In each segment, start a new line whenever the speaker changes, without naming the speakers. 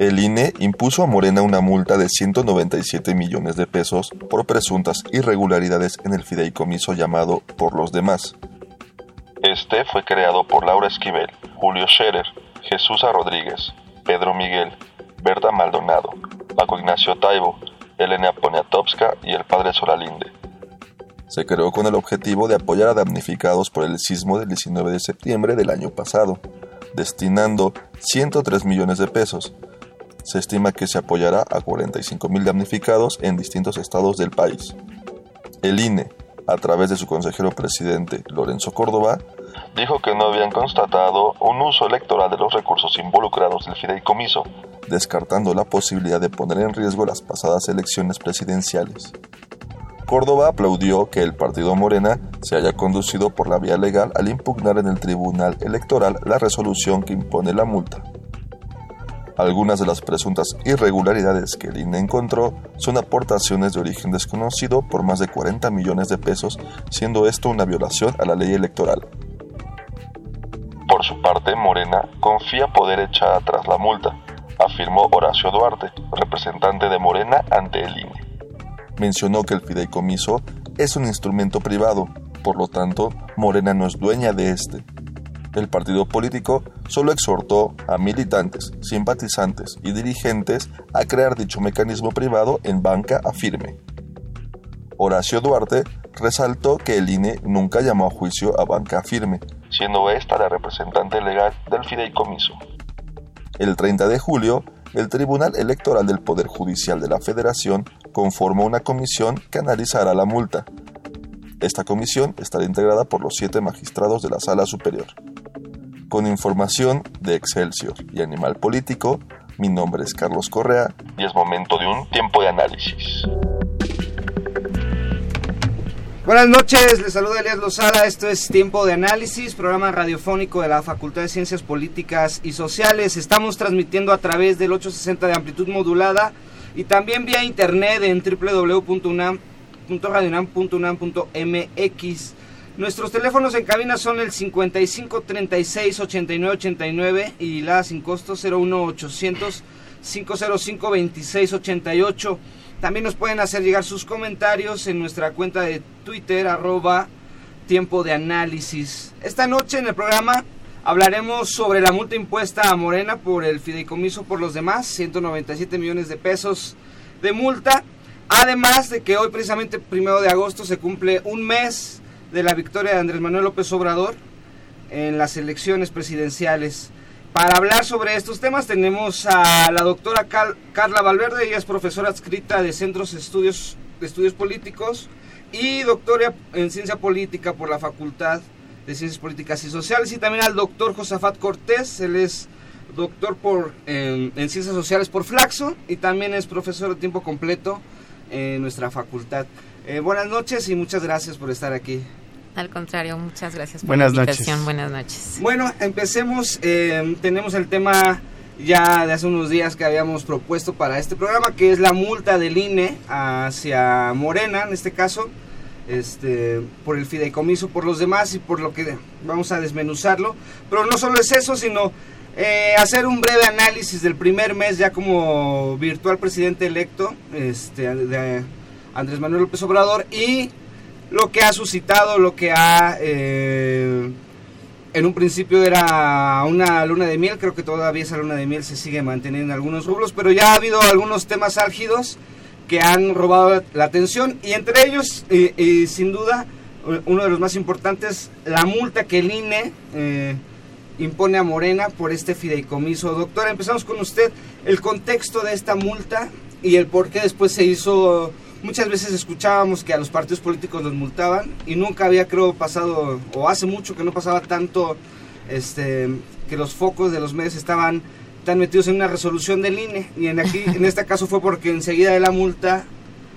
El INE impuso a Morena una multa de 197 millones de pesos por presuntas irregularidades en el fideicomiso llamado Por los demás, este fue creado por Laura Esquivel, Julio Scherer, Jesús Rodríguez, Pedro Miguel, Berta Maldonado, Paco Ignacio Taibo, Elena Poniatowska y el padre Solalinde. Se creó con el objetivo de apoyar a damnificados por el sismo del 19 de septiembre del año pasado, destinando 103 millones de pesos. Se estima que se apoyará a 45 mil damnificados en distintos estados del país. El INE, a través de su consejero presidente Lorenzo Córdoba, dijo que no habían constatado un uso electoral de los recursos involucrados del fideicomiso, descartando la posibilidad de poner en riesgo las pasadas elecciones presidenciales. Córdoba aplaudió que el partido Morena se haya conducido por la vía legal al impugnar en el Tribunal Electoral la resolución que impone la multa. Algunas de las presuntas irregularidades que el INE encontró son aportaciones de origen desconocido por más de 40 millones de pesos, siendo esto una violación a la ley electoral. Por su parte, Morena confía poder echar atrás la multa, afirmó Horacio Duarte, representante de Morena ante el INE. Mencionó que el fideicomiso es un instrumento privado, por lo tanto, Morena no es dueña de este. El partido político solo exhortó a militantes, simpatizantes y dirigentes a crear dicho mecanismo privado en banca afirme. Horacio Duarte resaltó que el INE nunca llamó a juicio a banca firme, siendo esta la representante legal del fideicomiso. El 30 de julio, el Tribunal Electoral del Poder Judicial de la Federación conformó una comisión que analizará la multa. Esta comisión estará integrada por los siete magistrados de la Sala Superior. Con información de Excelsior y Animal Político, mi nombre es Carlos Correa y es momento de un tiempo de análisis.
Buenas noches, les saluda Elías Lozada, esto es Tiempo de Análisis, programa radiofónico de la Facultad de Ciencias Políticas y Sociales. Estamos transmitiendo a través del 860 de amplitud modulada y también vía internet en www.radionam.unam.mx. Nuestros teléfonos en cabina son el 55 36 89 89 y la sin costo 01 800 505 26 88. También nos pueden hacer llegar sus comentarios en nuestra cuenta de Twitter, arroba tiempo de análisis. Esta noche en el programa hablaremos sobre la multa impuesta a Morena por el fideicomiso por los demás, 197 millones de pesos de multa. Además de que hoy precisamente primero de agosto se cumple un mes de la victoria de Andrés Manuel López Obrador en las elecciones presidenciales. Para hablar sobre estos temas tenemos a la doctora Carla Valverde, ella es profesora adscrita de Centros Estudios, de Estudios Políticos y doctora en Ciencia Política por la Facultad de Ciencias Políticas y Sociales y también al doctor Josafat Cortés, él es doctor por, en, Ciencias Sociales por Flaxo y también es profesor de tiempo completo en nuestra facultad. Eh, buenas noches y muchas gracias por estar aquí.
Al contrario, muchas gracias
por Buenas la
invitación.
Noches.
Buenas noches.
Bueno, empecemos. Eh, tenemos el tema ya de hace unos días que habíamos propuesto para este programa, que es la multa del INE hacia Morena, en este caso, este, por el fideicomiso, por los demás y por lo que vamos a desmenuzarlo. Pero no solo es eso, sino eh, hacer un breve análisis del primer mes ya como virtual presidente electo este, de Andrés Manuel López Obrador y lo que ha suscitado, lo que ha eh, en un principio era una luna de miel, creo que todavía esa luna de miel se sigue manteniendo en algunos rublos, pero ya ha habido algunos temas álgidos que han robado la atención y entre ellos, y, sin duda, uno de los más importantes, la multa que el INE eh, impone a Morena por este fideicomiso. Doctora, empezamos con usted, el contexto de esta multa y el por qué después se hizo muchas veces escuchábamos que a los partidos políticos los multaban y nunca había creo pasado o hace mucho que no pasaba tanto este que los focos de los medios estaban tan metidos en una resolución del INE y en aquí en este caso fue porque enseguida de la multa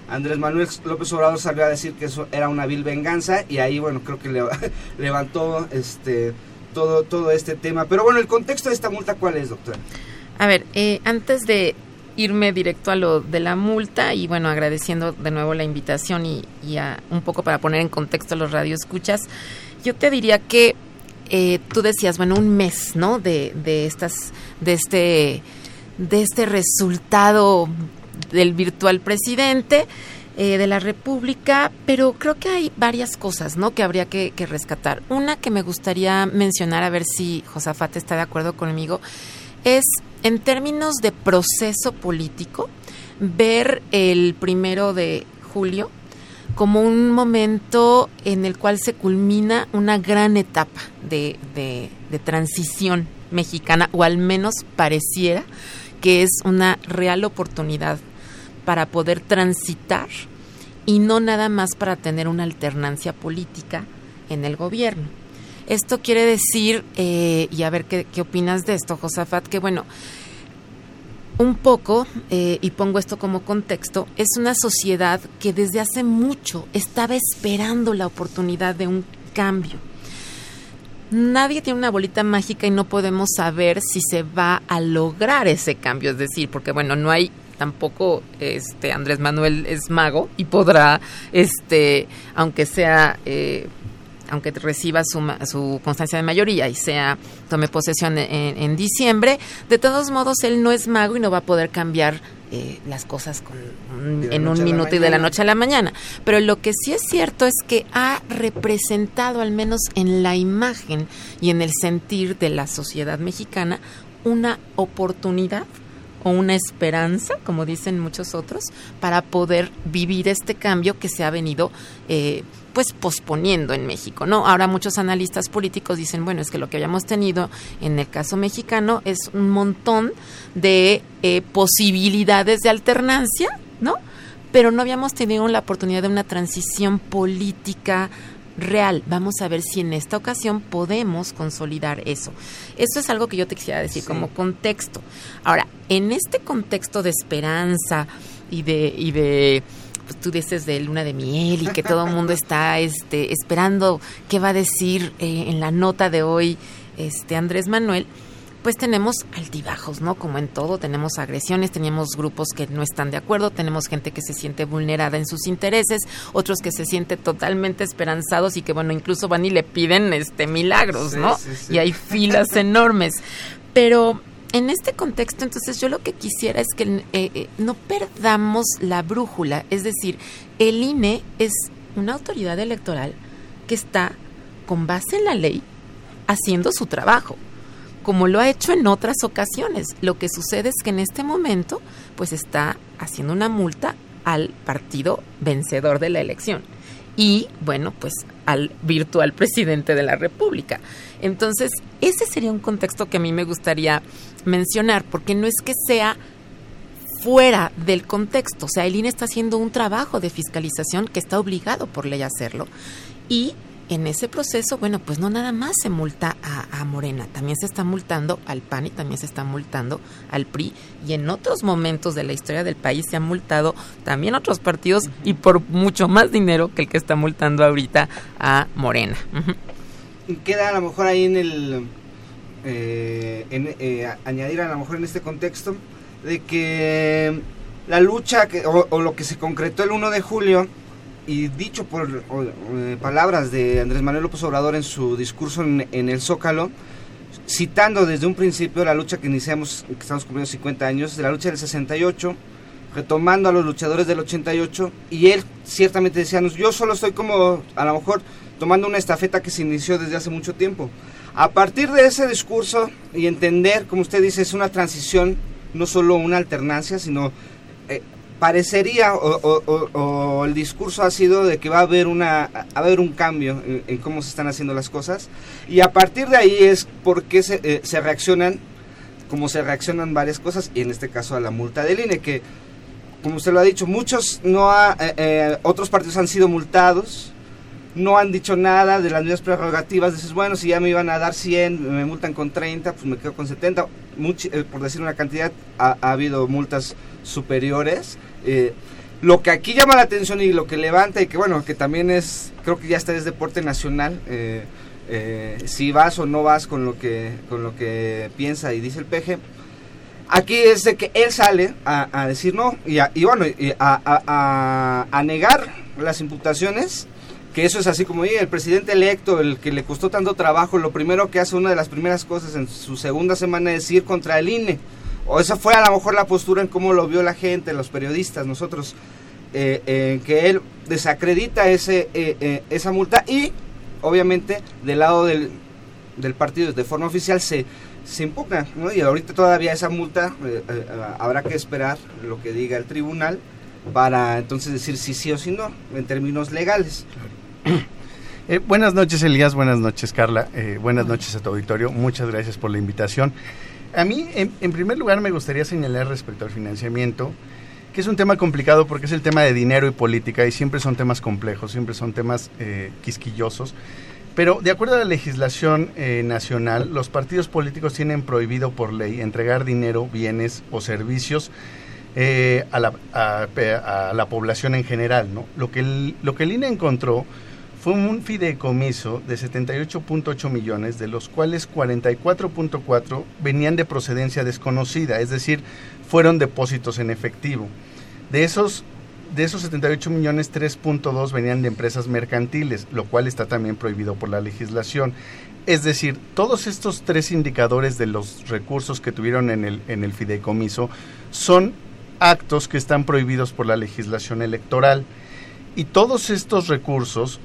Andrés Manuel López Obrador salió a decir que eso era una vil venganza y ahí bueno creo que le, levantó este todo todo este tema. Pero bueno el contexto de esta multa cuál es doctora
a ver eh, antes de irme directo a lo de la multa y bueno, agradeciendo de nuevo la invitación y, un poco para poner en contexto los radioescuchas, yo te diría que eh, tú decías, bueno, un mes, ¿no? De, de estas, de este, de este resultado del virtual presidente eh, de la República, pero creo que hay varias cosas, ¿no? Que habría que, que rescatar. Una que me gustaría mencionar, a ver si Josafat está de acuerdo conmigo, es en términos de proceso político, ver el primero de julio como un momento en el cual se culmina una gran etapa de, transición mexicana, o al menos pareciera que es una real oportunidad para poder transitar y no nada más para tener una alternancia política en el gobierno. Esto quiere decir, eh, y a ver qué, opinas de esto, Josafat, que bueno, un poco, eh, y pongo esto como contexto, es una sociedad que desde hace mucho estaba esperando la oportunidad de un cambio. Nadie tiene una bolita mágica y no podemos saber si se va a lograr ese cambio, es decir, porque bueno, no hay tampoco este Andrés Manuel es mago y podrá este aunque sea eh, aunque reciba su, su, constancia de mayoría y sea tome posesión en, diciembre, de todos modos él no es mago y no va a poder cambiar eh, las cosas con, en un minuto y de la noche a la mañana. Pero lo que sí es cierto es que ha representado, al menos en la imagen y en el sentir de la sociedad mexicana, una oportunidad o una esperanza, como dicen muchos otros, para poder vivir este cambio que se ha venido eh, pues posponiendo en México, ¿no? Ahora muchos analistas políticos dicen, bueno, es que lo que habíamos tenido en el caso mexicano es un montón de eh, posibilidades de alternancia, ¿no? Pero no habíamos tenido la oportunidad de una transición política real. Vamos a ver si en esta ocasión podemos consolidar eso. Eso es algo que yo te quisiera decir como contexto. Ahora, en este contexto de esperanza y de, y de pues tú dices de luna de miel y que todo el mundo está este, esperando qué va a decir eh, en la nota de hoy este Andrés Manuel pues tenemos altibajos, ¿no? Como en todo, tenemos agresiones, tenemos grupos que no están de acuerdo, tenemos gente que se siente vulnerada en sus intereses, otros que se sienten totalmente esperanzados y que, bueno, incluso van y le piden este milagros, ¿no? Y hay filas enormes. Pero en este contexto, entonces, yo lo que quisiera es que eh, eh, no perdamos la brújula, es decir, el INE es una autoridad electoral que está con base en la ley haciendo su trabajo como lo ha hecho en otras ocasiones. Lo que sucede es que en este momento, pues está haciendo una multa al partido vencedor de la elección y, bueno, pues al virtual presidente de la República. Entonces, ese sería un contexto que a mí me gustaría mencionar, porque no es que sea fuera del contexto, o sea, el INE está haciendo un trabajo de fiscalización que está obligado por ley a hacerlo. Y en ese proceso, bueno, pues no nada más se multa a, Morena, también se está multando al PAN y también se está multando al PRI y en otros momentos de la historia del país se han multado también otros partidos y por mucho más dinero que el que está multando ahorita a Morena.
Queda a lo mejor ahí en el... Eh, en, eh, añadir a lo mejor en este contexto de que la lucha que, o lo que se concretó el 1 de julio y dicho por eh, palabras de Andrés Manuel López Obrador en su discurso en, el Zócalo, citando desde un principio la lucha que iniciamos, que estamos cumpliendo 50 años, de la lucha del 68, retomando a los luchadores del 88, y él ciertamente decía, yo solo estoy como, a lo mejor, tomando una estafeta que se inició desde hace mucho tiempo. A partir de ese discurso y entender, como usted dice, es una transición, no solo una alternancia, sino eh, parecería o, el discurso ha sido de que va a haber una a haber un cambio en, cómo se están haciendo las cosas y a partir de ahí es porque se, eh, se reaccionan como se reaccionan varias cosas y en este caso a la multa del INE que como usted lo ha dicho muchos no ha, eh, otros partidos han sido multados no han dicho nada de las mismas prerrogativas. Dices, bueno, si ya me iban a dar 100, me multan con 30, pues me quedo con 70. Eh, por decir una cantidad, ha, habido multas superiores. Eh, lo que aquí llama la atención y lo que levanta y que bueno, que también es, creo que ya está es deporte nacional, eh, si vas o no vas con lo que, con lo que piensa y dice el peje. Aquí es de que él sale a, decir no y, bueno, y a, a negar las imputaciones que eso es así como el presidente electo, el que le costó tanto trabajo, lo primero que hace, una de las primeras cosas en su segunda semana es ir contra el INE. O esa fue a lo mejor la postura en cómo lo vio la gente, los periodistas, nosotros, eh, que él desacredita ese, eh, eh, esa multa y obviamente del lado del, del partido de forma oficial se, se impugna. ¿no? Y ahorita todavía esa multa habrá que esperar lo que diga el tribunal para entonces decir si sí o si no en términos legales.
Eh, buenas noches, Elías. Buenas noches, Carla. Eh, buenas noches a tu auditorio. Muchas gracias por la invitación. A mí, en, primer lugar, me gustaría señalar respecto al financiamiento, que es un tema complicado porque es el tema de dinero y política y siempre son temas complejos, siempre son temas eh, quisquillosos. Pero de acuerdo a la legislación nacional, los partidos políticos tienen prohibido por ley entregar dinero, bienes o servicios a, la, a, la, población en general. ¿no? Lo, que el, lo que el INE encontró fue un fideicomiso de 78.8 millones, de los cuales 44.4 venían de procedencia desconocida, es decir, fueron depósitos en efectivo. De esos, de esos 78 millones, 3.2 venían de empresas mercantiles, lo cual está también prohibido por la legislación. Es decir, todos estos tres indicadores de los recursos que tuvieron en el, en el fideicomiso son actos que están prohibidos por la legislación electoral. Y todos estos recursos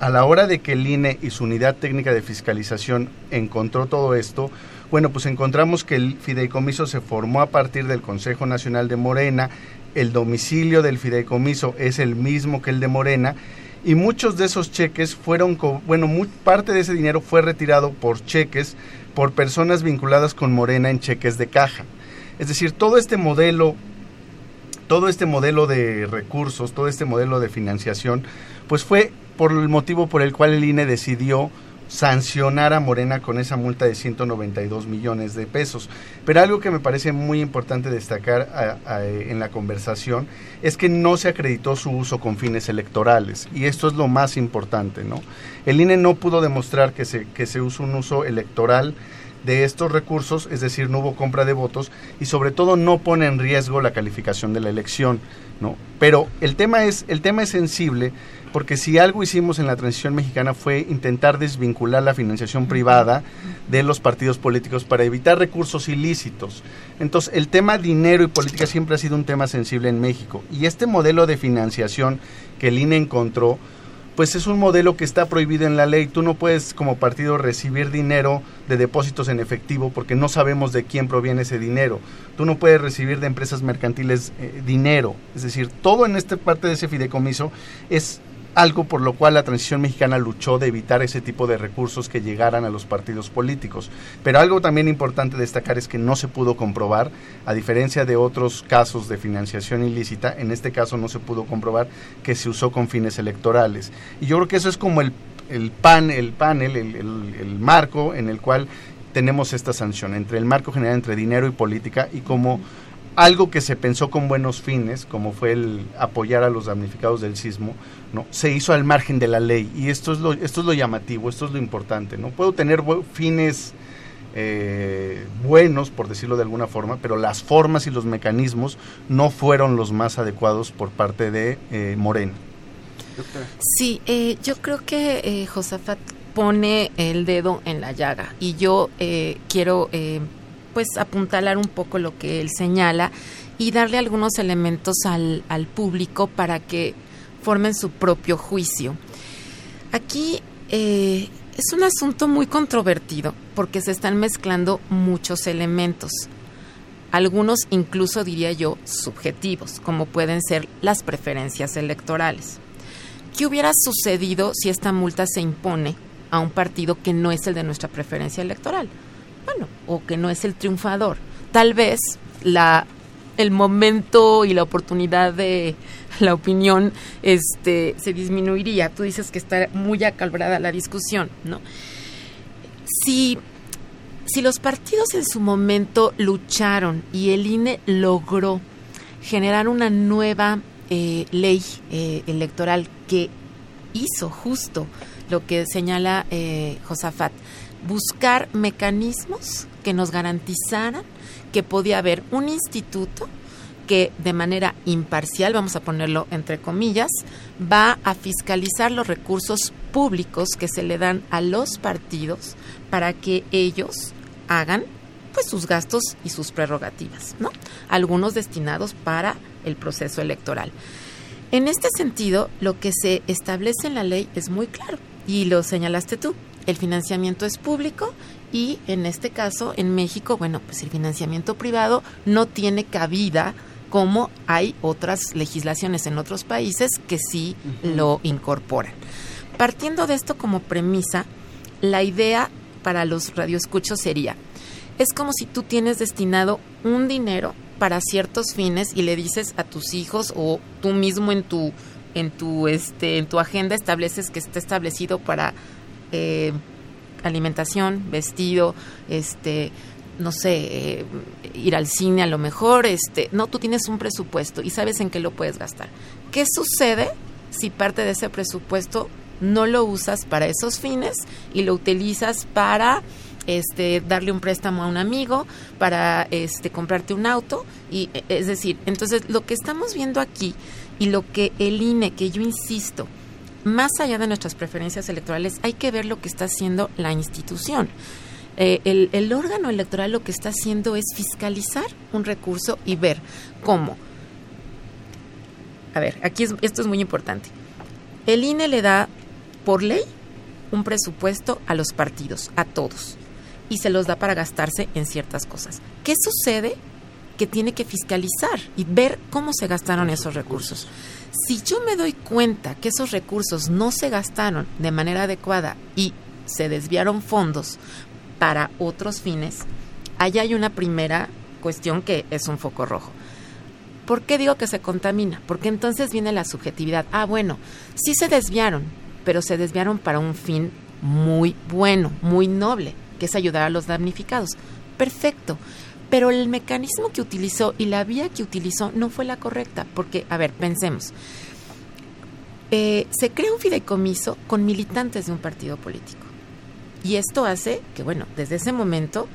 a la hora de que el INE y su unidad técnica de fiscalización encontró todo esto, bueno, pues encontramos que el fideicomiso se formó a partir del Consejo Nacional de Morena, el domicilio del fideicomiso es el mismo que el de Morena, y muchos de esos cheques fueron, bueno, parte de ese dinero fue retirado por cheques por personas vinculadas con Morena en cheques de caja. Es decir, todo este modelo, todo este modelo de recursos, todo este modelo de financiación, pues fue por el motivo por el cual el INE decidió sancionar a Morena con esa multa de 192 millones de pesos. Pero algo que me parece muy importante destacar en la conversación es que no se acreditó su uso con fines electorales y esto es lo más importante, ¿no? El INE no pudo demostrar que se, que se usó un uso electoral de estos recursos, es decir, no hubo compra de votos y sobre todo no pone en riesgo la calificación de la elección, ¿no? Pero el tema es el tema es sensible porque si algo hicimos en la transición mexicana fue intentar desvincular la financiación privada de los partidos políticos para evitar recursos ilícitos. Entonces, el tema dinero y política siempre ha sido un tema sensible en México. Y este modelo de financiación que el INE encontró, pues es un modelo que está prohibido en la ley. Tú no puedes como partido recibir dinero de depósitos en efectivo porque no sabemos de quién proviene ese dinero. Tú no puedes recibir de empresas mercantiles eh, dinero. Es decir, todo en esta parte de ese fideicomiso es algo por lo cual la transición mexicana luchó de evitar ese tipo de recursos que llegaran a los partidos políticos. Pero algo también importante destacar es que no se pudo comprobar, a diferencia de otros casos de financiación ilícita, en este caso no se pudo comprobar que se usó con fines electorales. Y yo creo que eso es como el, el, pan, el panel, el, el marco en el cual tenemos esta sanción, entre el marco general entre dinero y política y cómo algo que se pensó con buenos fines, como fue el apoyar a los damnificados del sismo, no, se hizo al margen de la ley y esto es lo, esto es lo llamativo, esto es lo importante. No puedo tener fines eh, buenos, por decirlo de alguna forma, pero las formas y los mecanismos no fueron los más adecuados por parte de eh, Morena.
Sí, eh, yo creo que eh, Josafat pone el dedo en la llaga y yo quiero pues apuntalar un poco lo que él señala y darle algunos elementos al, al público para que formen su propio juicio. Aquí eh, Es un asunto muy controvertido porque se están mezclando muchos elementos. Algunos incluso diría yo subjetivos, como pueden ser las preferencias electorales. ¿Qué hubiera sucedido si esta multa se impone a un partido que no es el de nuestra preferencia electoral? Bueno, o que no es el triunfador. Tal vez la el momento y la oportunidad de la opinión este se disminuiría. Tú dices que está muy acalbrada la discusión, ¿no? Si si los partidos en su momento lucharon y el INE logró generar una nueva eh, ley eh, electoral que hizo justo lo que señala eh, Josafat, buscar mecanismos que nos garantizaran que podía haber un instituto que de manera imparcial, vamos a ponerlo entre comillas, va a fiscalizar los recursos públicos que se le dan a los partidos para que ellos hagan pues sus gastos y sus prerrogativas, ¿no? Algunos destinados para el proceso electoral. En este sentido, lo que se establece en la ley es muy claro y lo señalaste tú. El financiamiento es público y en este caso en México, bueno, pues el financiamiento privado no tiene cabida como hay otras legislaciones en otros países que sí lo incorporan. Partiendo de esto como premisa, la idea para los radioescuchos sería, es como si tú tienes destinado un dinero para ciertos fines y le dices a tus hijos o tú mismo en tu en tu este en tu agenda estableces que esté establecido para eh, alimentación, vestido, este no sé, eh, ir al cine a lo mejor, este, no, tú tienes un presupuesto y sabes en qué lo puedes gastar. ¿Qué sucede si parte de ese presupuesto no lo usas para esos fines y lo utilizas para este darle un préstamo a un amigo, para este comprarte un auto y e, es decir, entonces lo que estamos viendo aquí y lo que el INE, que yo insisto, más allá de nuestras preferencias electorales, hay que ver lo que está haciendo la institución. Eh, el, órgano electoral lo que está haciendo es fiscalizar un recurso y ver cómo. A ver, aquí esto es muy importante. El INE le da por ley un presupuesto a los partidos, a todos, y se los da para gastarse en ciertas cosas. ¿Qué sucede? Que tiene que fiscalizar y ver cómo se gastaron esos recursos. Si yo me doy cuenta que esos recursos no se gastaron de manera adecuada y se desviaron fondos para otros fines, allá hay una primera cuestión que es un foco rojo. ¿Por qué digo que se contamina? Porque entonces viene la subjetividad. Ah, bueno, sí se desviaron, pero se desviaron para un fin muy bueno, muy noble, que es ayudar a los damnificados. Perfecto. Pero el mecanismo que utilizó y la vía que utilizó no fue la correcta, porque, a ver, pensemos. Eh, se crea un fideicomiso con militantes de un partido político. Y esto hace que, bueno, desde ese momento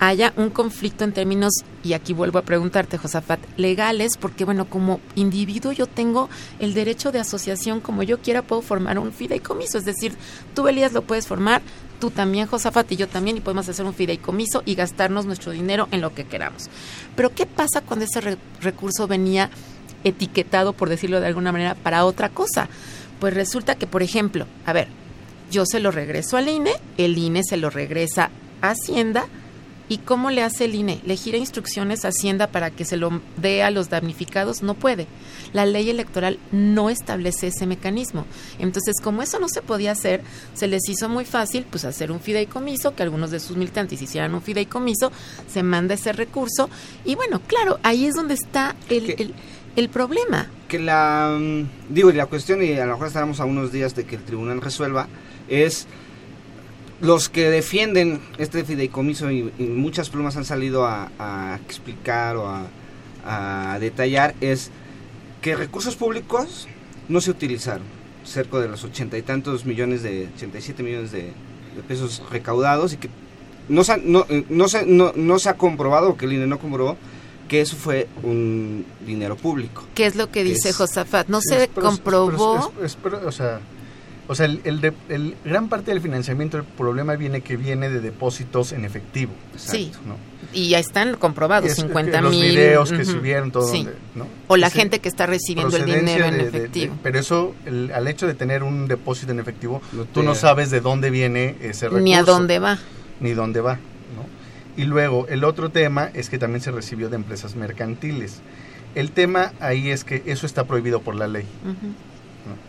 haya un conflicto en términos, y aquí vuelvo a preguntarte, Josafat, legales, porque bueno, como individuo yo tengo el derecho de asociación, como yo quiera puedo formar un fideicomiso, es decir, tú Elías lo puedes formar, tú también Josafat y yo también, y podemos hacer un fideicomiso y gastarnos nuestro dinero en lo que queramos. Pero ¿qué pasa cuando ese recurso venía etiquetado, por decirlo de alguna manera, para otra cosa? Pues resulta que, por ejemplo, a ver, yo se lo regreso al INE, el INE se lo regresa a Hacienda, ¿Y cómo le hace el INE? ¿Le gira instrucciones a Hacienda para que se lo dé a los damnificados? No puede. La ley electoral no establece ese mecanismo. Entonces, como eso no se podía hacer, se les hizo muy fácil pues hacer un fideicomiso, que algunos de sus militantes hicieran un fideicomiso, se manda ese recurso y bueno, claro, ahí es donde está el, el, problema.
Que la, mm, digo, y la cuestión, y a lo mejor estaremos a unos días de que el tribunal resuelva, es los que defienden este fideicomiso y, muchas plumas han salido a, explicar o a, detallar es que recursos públicos no se utilizaron cerca de los ochenta y tantos millones de 87 millones de, pesos recaudados y que no se, no, eh, no, se, no, se ha comprobado que el INE no comprobó que eso fue un dinero público.
¿Qué es lo que dice Josafat? No se comprobó.
o sea, O sea, el, el, de- el- gran parte del financiamiento, el problema viene que viene de depósitos en efectivo.
Sí.
¿no?
Y ya están comprobados,
Es-
50
los
mil.
videos que subieron, todo
sí.
donde, ¿no?
O la
Ese-
gente que está recibiendo el dinero en
de- de- de-
efectivo.
pero eso, el- al hecho de tener un depósito en efectivo,
No
tú no sabes de dónde viene ese recurso.
Ni a dónde va.
Ni dónde va. ¿no? Y luego, el otro tema es que también se recibió de empresas mercantiles. El tema ahí es que eso está prohibido por la ley.
Ujú.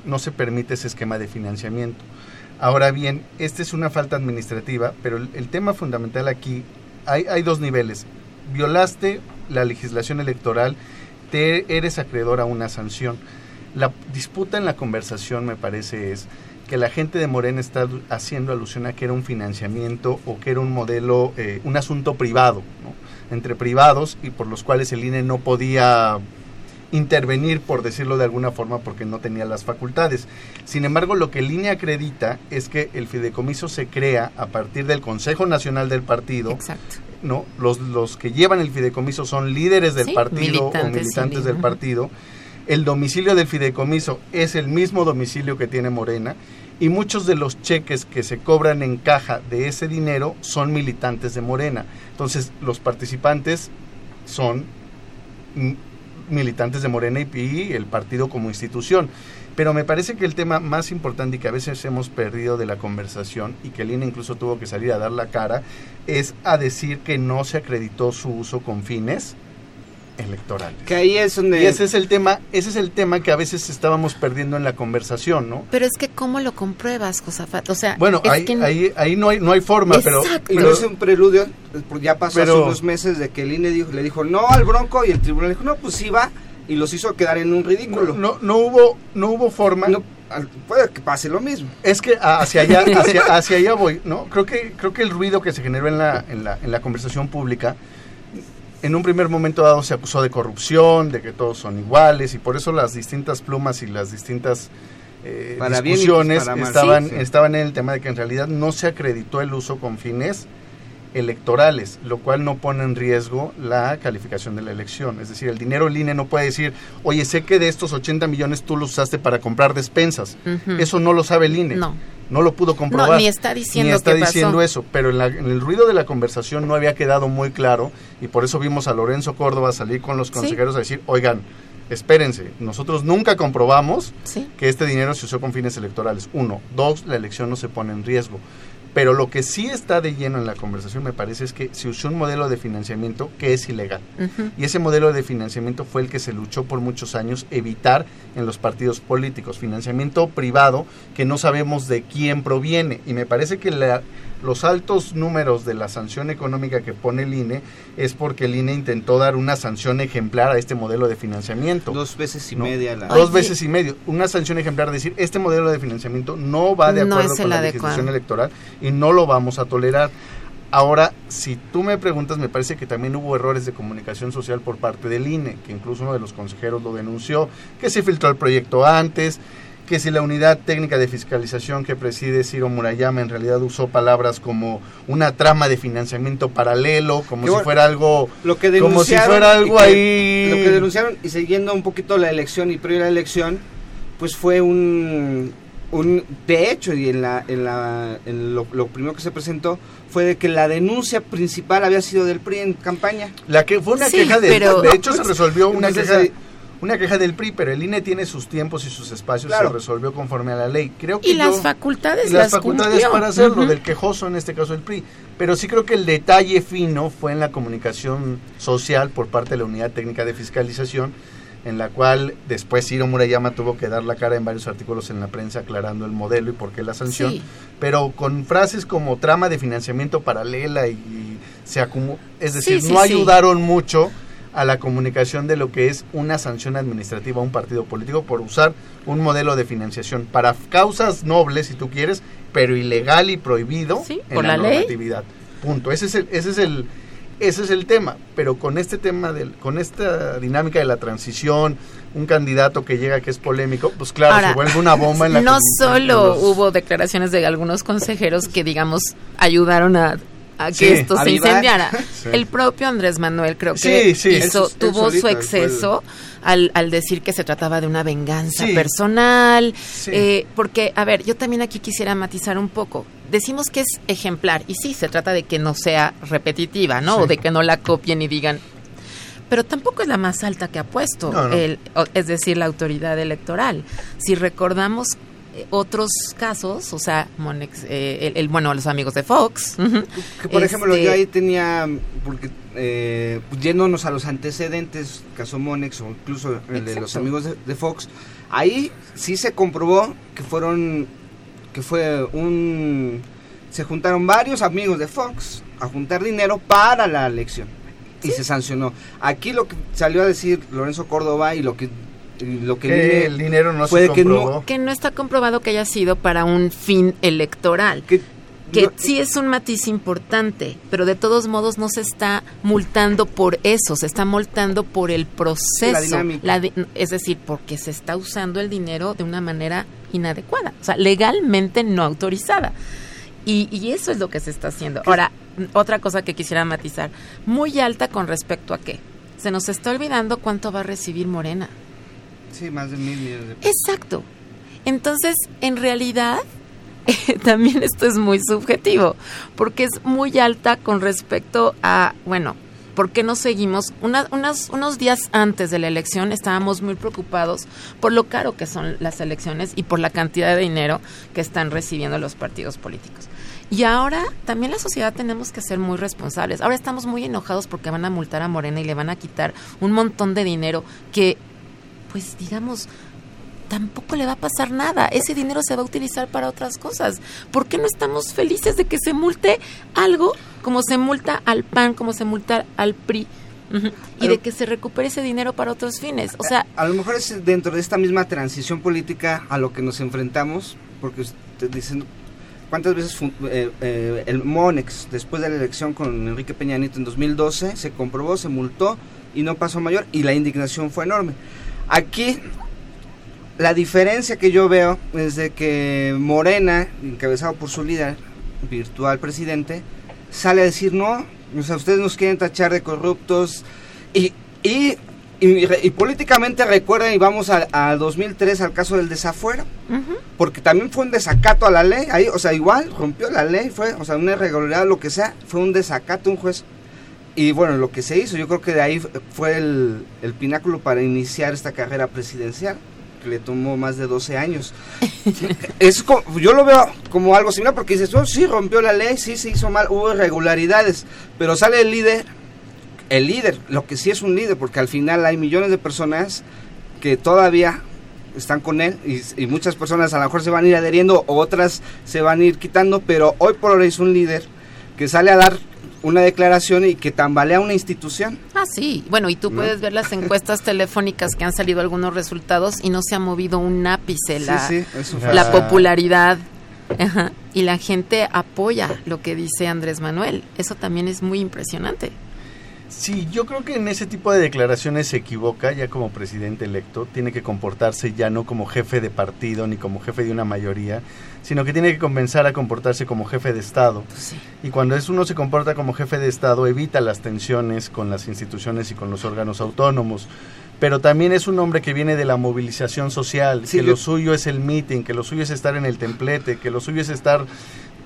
¿No? Se permite ese esquema de financiamiento. Ahora bien, esta es una falta administrativa, pero el, tema fundamental aquí, hay, dos niveles. Violaste la legislación electoral, te eres acreedor a una sanción. La disputa en la conversación, me parece, es que la gente de Morena está haciendo alusión a que era un financiamiento o que era un modelo, eh, un asunto privado, ¿no? entre privados y por los cuales el INE no podía intervenir, por decirlo de alguna forma, porque no tenía las facultades. Sin embargo, lo que INE acredita es que el fideicomiso se crea a partir del Consejo Nacional del Partido,
Exacto.
¿no? Los, los que llevan el fideicomiso son líderes del
Sí,
partido o
militantes,
del partido. El domicilio del fideicomiso es el mismo domicilio que tiene Morena y muchos de los cheques que se cobran en caja de ese dinero son militantes de Morena. Entonces, los participantes son mm, militantes de Morena y, el partido como institución. Pero me parece que el tema más importante y que a veces hemos perdido de la conversación y que el incluso tuvo que salir a dar la cara es a decir que no se acreditó su uso con fines electorales.
Que ahí es donde...
Y ese es el tema, ese es el tema que a veces estábamos perdiendo en la conversación, ¿no?
Pero es que, ¿cómo lo compruebas, Josafat? O sea,
Bueno, ahí,
que-
ahí, ahí no hay, no hay forma, pero,
Exacto.
Y
pero-
no es un preludio, porque ya pasó
Pero-
hace unos meses de que el INE dijo, le dijo no al Bronco y el tribunal dijo, no, pues sí va, y los hizo quedar en un ridículo.
no, no hubo, no hubo forma.
No, puede que pase lo mismo.
Es que hacia allá, hacia, hacia allá voy, ¿no? Creo que, creo que el ruido que se generó en la, en la, en la conversación pública, en un primer momento dado se acusó de corrupción, de que todos son iguales, y por eso las distintas plumas y las distintas eh,
Para bien y
discusiones
para
estaban,
Sí, sí.
estaban en el tema de que en realidad no se acreditó el uso con fines electorales, lo cual no pone en riesgo la calificación de la elección. Es decir, el dinero el INE no puede decir, oye, sé que de estos 80 millones tú los usaste para comprar despensas. Eso no lo sabe el INE.
No.
No lo pudo comprobar.
No, ni está diciendo
Ni está
pasó.
diciendo eso, pero en, la- en el ruido de la conversación no había quedado muy claro y por eso vimos a Lorenzo Córdoba salir con los
Sí.
consejeros a decir, oigan, espérense, nosotros nunca comprobamos
Sí.
que este dinero se usó con fines electorales. Uno. Dos, la elección no se pone en riesgo. Pero lo que sí está de lleno en la conversación, me parece, es que se usó un modelo de financiamiento que es ilegal. Y ese modelo de financiamiento fue el que se luchó por muchos años evitar en los partidos políticos. Financiamiento privado que no sabemos de quién proviene. Y me parece que la- los altos números de la sanción económica que pone el INE es porque el INE intentó dar una sanción ejemplar a este modelo de financiamiento.
Dos veces y
No.
media la...
Dos veces y medio. Una sanción ejemplar, decir, este modelo de financiamiento no va de acuerdo con la
adecuado.
legislación electoral y no lo vamos a tolerar. Ahora, si tú me preguntas, me parece que también hubo errores de comunicación social por parte del INE, que incluso uno de los consejeros lo denunció, que se filtró el proyecto antes, que si la unidad técnica de fiscalización que preside Ciro Murayama en realidad usó palabras como una trama de financiamiento paralelo, como si fuera algo
Lo que
como si
denunciaron
fuera
y
algo
que-
ahí
Lo que denunciaron y siguiendo un poquito la elección y previo a la elección, pues fue un, un de hecho y en la, en la en lo, lo primero que se presentó fue de que la denuncia principal había sido del PRI en campaña.
La que fue una
Sí,
queja de,
pero-
de hecho se resolvió una queja
ahí-
una queja del PRI, pero el INE tiene sus tiempos y sus espacios
Claro.
y se resolvió conforme a la ley. Creo que
Y las facultades
y las
las
facultades
cumplió.
para hacerlo del quejoso en este caso el PRI, pero sí creo que el detalle fino fue en la comunicación social por parte de la Unidad Técnica de Fiscalización en la cual después Ciro Murayama tuvo que dar la cara en varios artículos en la prensa aclarando el modelo y por qué la sanción
Sí.
pero con frases como trama de financiamiento paralela y, y se acumuló, es decir,
Sí, sí,
no
sí.
ayudaron mucho a la comunicación de lo que es una sanción administrativa a un partido político por usar un modelo de financiación para causas nobles, si tú quieres, pero ilegal y prohibido
Sí,
en
por
la,
la ley.
normatividad. Punto. Ese es el, ese es el, ese es el tema. Pero con este tema del, con esta dinámica de la transición, un candidato que llega que es polémico, pues claro,
Ahora,
se vuelve una bomba en la
No solo
los-
hubo declaraciones de algunos consejeros que, digamos, ayudaron a a que
Sí.
esto se incendiara.
Sí.
El propio Andrés Manuel creo que
sí.
hizo- tuvo su
solito
exceso al, al decir que se trataba de una venganza personal. Eh, porque, a ver, yo también aquí quisiera matizar un poco. Decimos que es ejemplar, y sí, se trata de que no sea repetitiva, ¿no? O de que no la copien y digan, pero tampoco es la más alta que ha puesto,
No, no.
El, es decir, la autoridad electoral. Si recordamos otros casos, o sea, Monex, eh, el, el- bueno, los amigos de Fox.
Que por ejemplo,
este,
yo ahí tenía, porque eh, yéndonos a los antecedentes, caso Monex o incluso el de los amigos de, de Fox, ahí sí se comprobó que fueron, que fue un, se juntaron varios amigos de Fox a juntar dinero para la elección y se sancionó. Aquí lo que salió a decir Lorenzo Córdoba y lo que, lo que
Que el dinero no
puede
se
que no-
comprobó.
que no está comprobado que haya sido para un fin electoral.
que
que
no-
sí es un matiz importante, pero de todos modos no se está multando por eso, se está multando por el proceso,
la dinámica.
la di- es decir, porque se está usando el dinero de una manera inadecuada, o sea, legalmente no autorizada. Y, y eso es lo que se está haciendo. Ahora, otra cosa que quisiera matizar, muy alta con respecto a qué. Se nos está olvidando cuánto va a recibir Morena.
Sí, más de mil millones de pesos.
Exacto. Entonces, en realidad, también esto es muy subjetivo, porque es muy alta con respecto a, bueno, ¿por qué no seguimos? Una- unas- unos días antes de la elección estábamos muy preocupados por lo caro que son las elecciones y por la cantidad de dinero que están recibiendo los partidos políticos. Y ahora también la sociedad tenemos que ser muy responsables. Ahora estamos muy enojados porque van a multar a Morena y le van a quitar un montón de dinero que, pues digamos, tampoco le va a pasar nada. Ese dinero se va a utilizar para otras cosas. ¿Por qué no estamos felices de que se multe algo como se multa al PAN, como se multa al PRI? Y de que se recupere ese dinero para otros fines. O sea,
a lo mejor es dentro de esta misma transición política a lo que nos enfrentamos, porque usted dicen cuántas veces eh, eh, el Monex después de la elección con Enrique Peña Nieto en 2012 se comprobó, se multó y no pasó mayor y la indignación fue enorme. Aquí la diferencia que yo veo es de que Morena, encabezado por su líder virtual presidente, sale a decir no, o sea, ustedes nos quieren tachar de corruptos y, y, y, políticamente recuerden y vamos a, a 2003 al caso del desafuero, porque también fue un desacato a la ley, ahí, o sea, igual rompió la ley, fue, o sea, una irregularidad, lo que sea, fue un desacato un juez. Y bueno, lo que se hizo, yo creo que de ahí fue el, el pináculo para iniciar esta carrera presidencial, que le tomó más de 12 años. es yo lo veo como algo similar, porque dices, oh, sí, rompió la ley, sí, se hizo mal, hubo irregularidades, pero sale el líder, el líder, lo que sí es un líder, porque al final hay millones de personas que todavía están con él y, y muchas personas a lo mejor se van a ir adheriendo o otras se van a ir quitando, pero hoy por hoy es un líder que sale a dar una declaración y que tambalea una institución.
Ah, sí. Bueno, y tú
¿No?
puedes ver las encuestas telefónicas que han salido algunos resultados y no se ha movido un ápice la,
sí, sí,
la popularidad. Ajá. Y la gente apoya lo que dice Andrés Manuel. Eso también es muy impresionante.
Sí, yo creo que en ese tipo de declaraciones se equivoca ya como presidente electo. Tiene que comportarse ya no como jefe de partido ni como jefe de una mayoría, sino que tiene que comenzar a comportarse como jefe de Estado.
Sí.
Y cuando es uno se comporta como jefe de Estado, evita las tensiones con las instituciones y con los órganos autónomos. Pero también es un hombre que viene de la movilización social,
Sí,
que
yo-
lo suyo es el meeting, que lo suyo es estar en el templete, que lo suyo es estar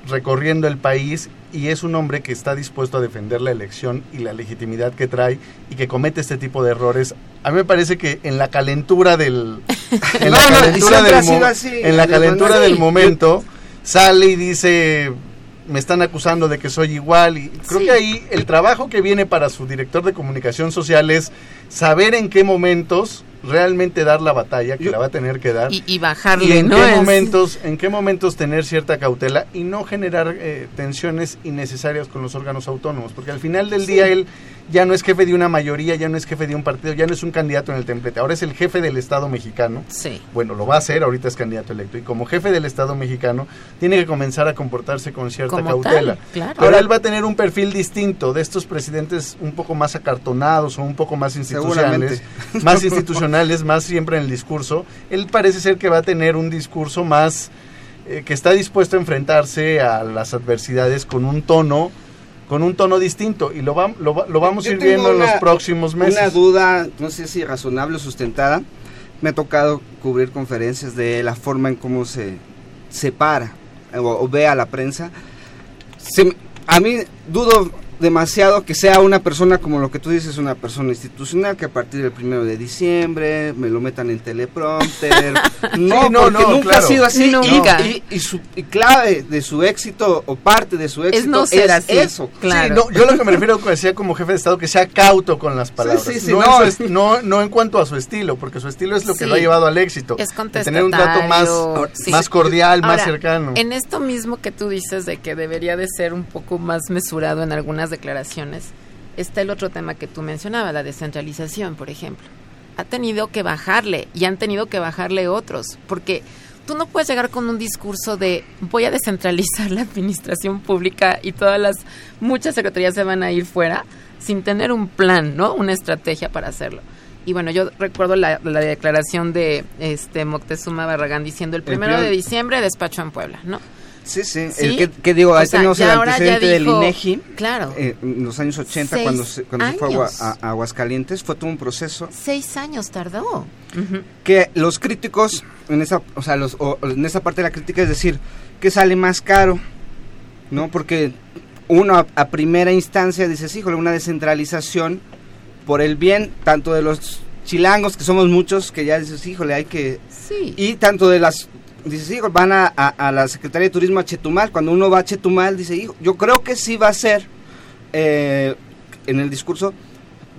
recorriendo el país y es un hombre que está dispuesto a defender la elección y la legitimidad que trae y que comete este tipo de errores. A mí me parece que en la calentura del en la calentura del mo-
así,
en la calentura del momento sale y dice me están acusando de que soy igual y creo
Sí.
que ahí el trabajo que viene para su director de comunicación social es saber en qué momentos realmente dar la batalla que
Yo-
la va a tener que dar
Y, y bajarle,
y en
¿no?
qué
Es-
momentos en qué momentos tener cierta cautela y no generar eh, tensiones innecesarias con los órganos autónomos porque al final del día él ya no es jefe de una mayoría ya no es jefe de un partido ya no es un candidato en el templete ahora es el jefe del Estado mexicano
Sí.
bueno lo va a hacer ahorita es candidato electo y como jefe del Estado mexicano tiene que comenzar a comportarse con cierta
Como
cautela
tal, claro.
Ahora él va a tener un perfil distinto de estos presidentes un poco más acartonados o un poco más institucionales, más institucionales, más siempre en el discurso. Él parece ser que va a tener un discurso más eh, que está dispuesto a enfrentarse a las adversidades con un tono con un tono distinto y lo, lo, lo vamos a ir viendo en los próximos meses.
Una duda, no sé si razonable o sustentada, me ha tocado cubrir conferencias de la forma en cómo se separa o, ve a la prensa. a mí dudo demasiado que sea una persona como lo que tú dices, una persona institucional, que a partir del primero de diciembre me lo metan en teleprompter. no, no, no, nunca ha sido así. Y, su, clave de su éxito o parte de su éxito es, no ser así. eso.
Claro. yo lo que me refiero que decía como jefe de Estado, que sea cauto con las palabras. no, no, en cuanto a su estilo, porque su estilo es lo que lo ha llevado al éxito.
Es
Tener un trato más, más cordial, más cercano.
En esto mismo que tú dices de que debería de ser un poco más mesurado en algunas declaraciones, está el otro tema que tú mencionabas, la descentralización, por ejemplo. Ha tenido que bajarle y han tenido que bajarle otros, porque tú no puedes llegar con un discurso de voy a descentralizar la administración pública y todas las muchas secretarías se van a ir fuera sin tener un plan, ¿no? Una estrategia para hacerlo. Y bueno, yo recuerdo la, declaración de este Moctezuma Barragán diciendo el primero de diciembre despacho en Puebla, ¿no?
Sí, sí. El que, digo, ahí tenemos el antecedente del INEGI. Claro. Eh, en los años 80, cuando, se, cuando fue a, Aguascalientes, fue todo un proceso.
Seis años tardó.
Que los críticos, en esa, o sea, los, en esa parte de la crítica, es decir, que sale más caro, ¿no? Porque uno a, primera instancia dice, híjole, una descentralización por el bien tanto de los chilangos, que somos muchos, que ya dices, híjole, hay que... Sí. Y tanto de las dice, sí, van a, la Secretaría de Turismo a Chetumal. Cuando uno va a Chetumal, dice, hijo, yo creo que sí va a ser, eh, en el discurso,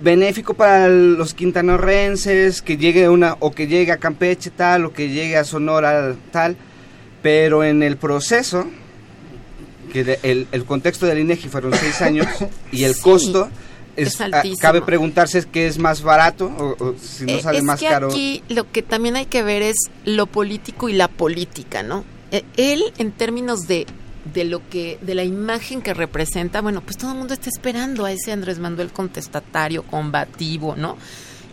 benéfico para los quintanarrenses, que llegue una, o que llegue a Campeche tal, o que llegue a Sonora tal, pero en el proceso, que el, el, contexto del INEGI fueron seis años, y el costo es, ah, cabe preguntarse qué es más barato o, si no eh, sale más caro.
Aquí lo que también hay que ver es lo político y la política, ¿no? Eh, él en términos de de lo que de la imagen que representa, bueno, pues todo el mundo está esperando a ese Andrés Manuel contestatario, combativo, ¿no?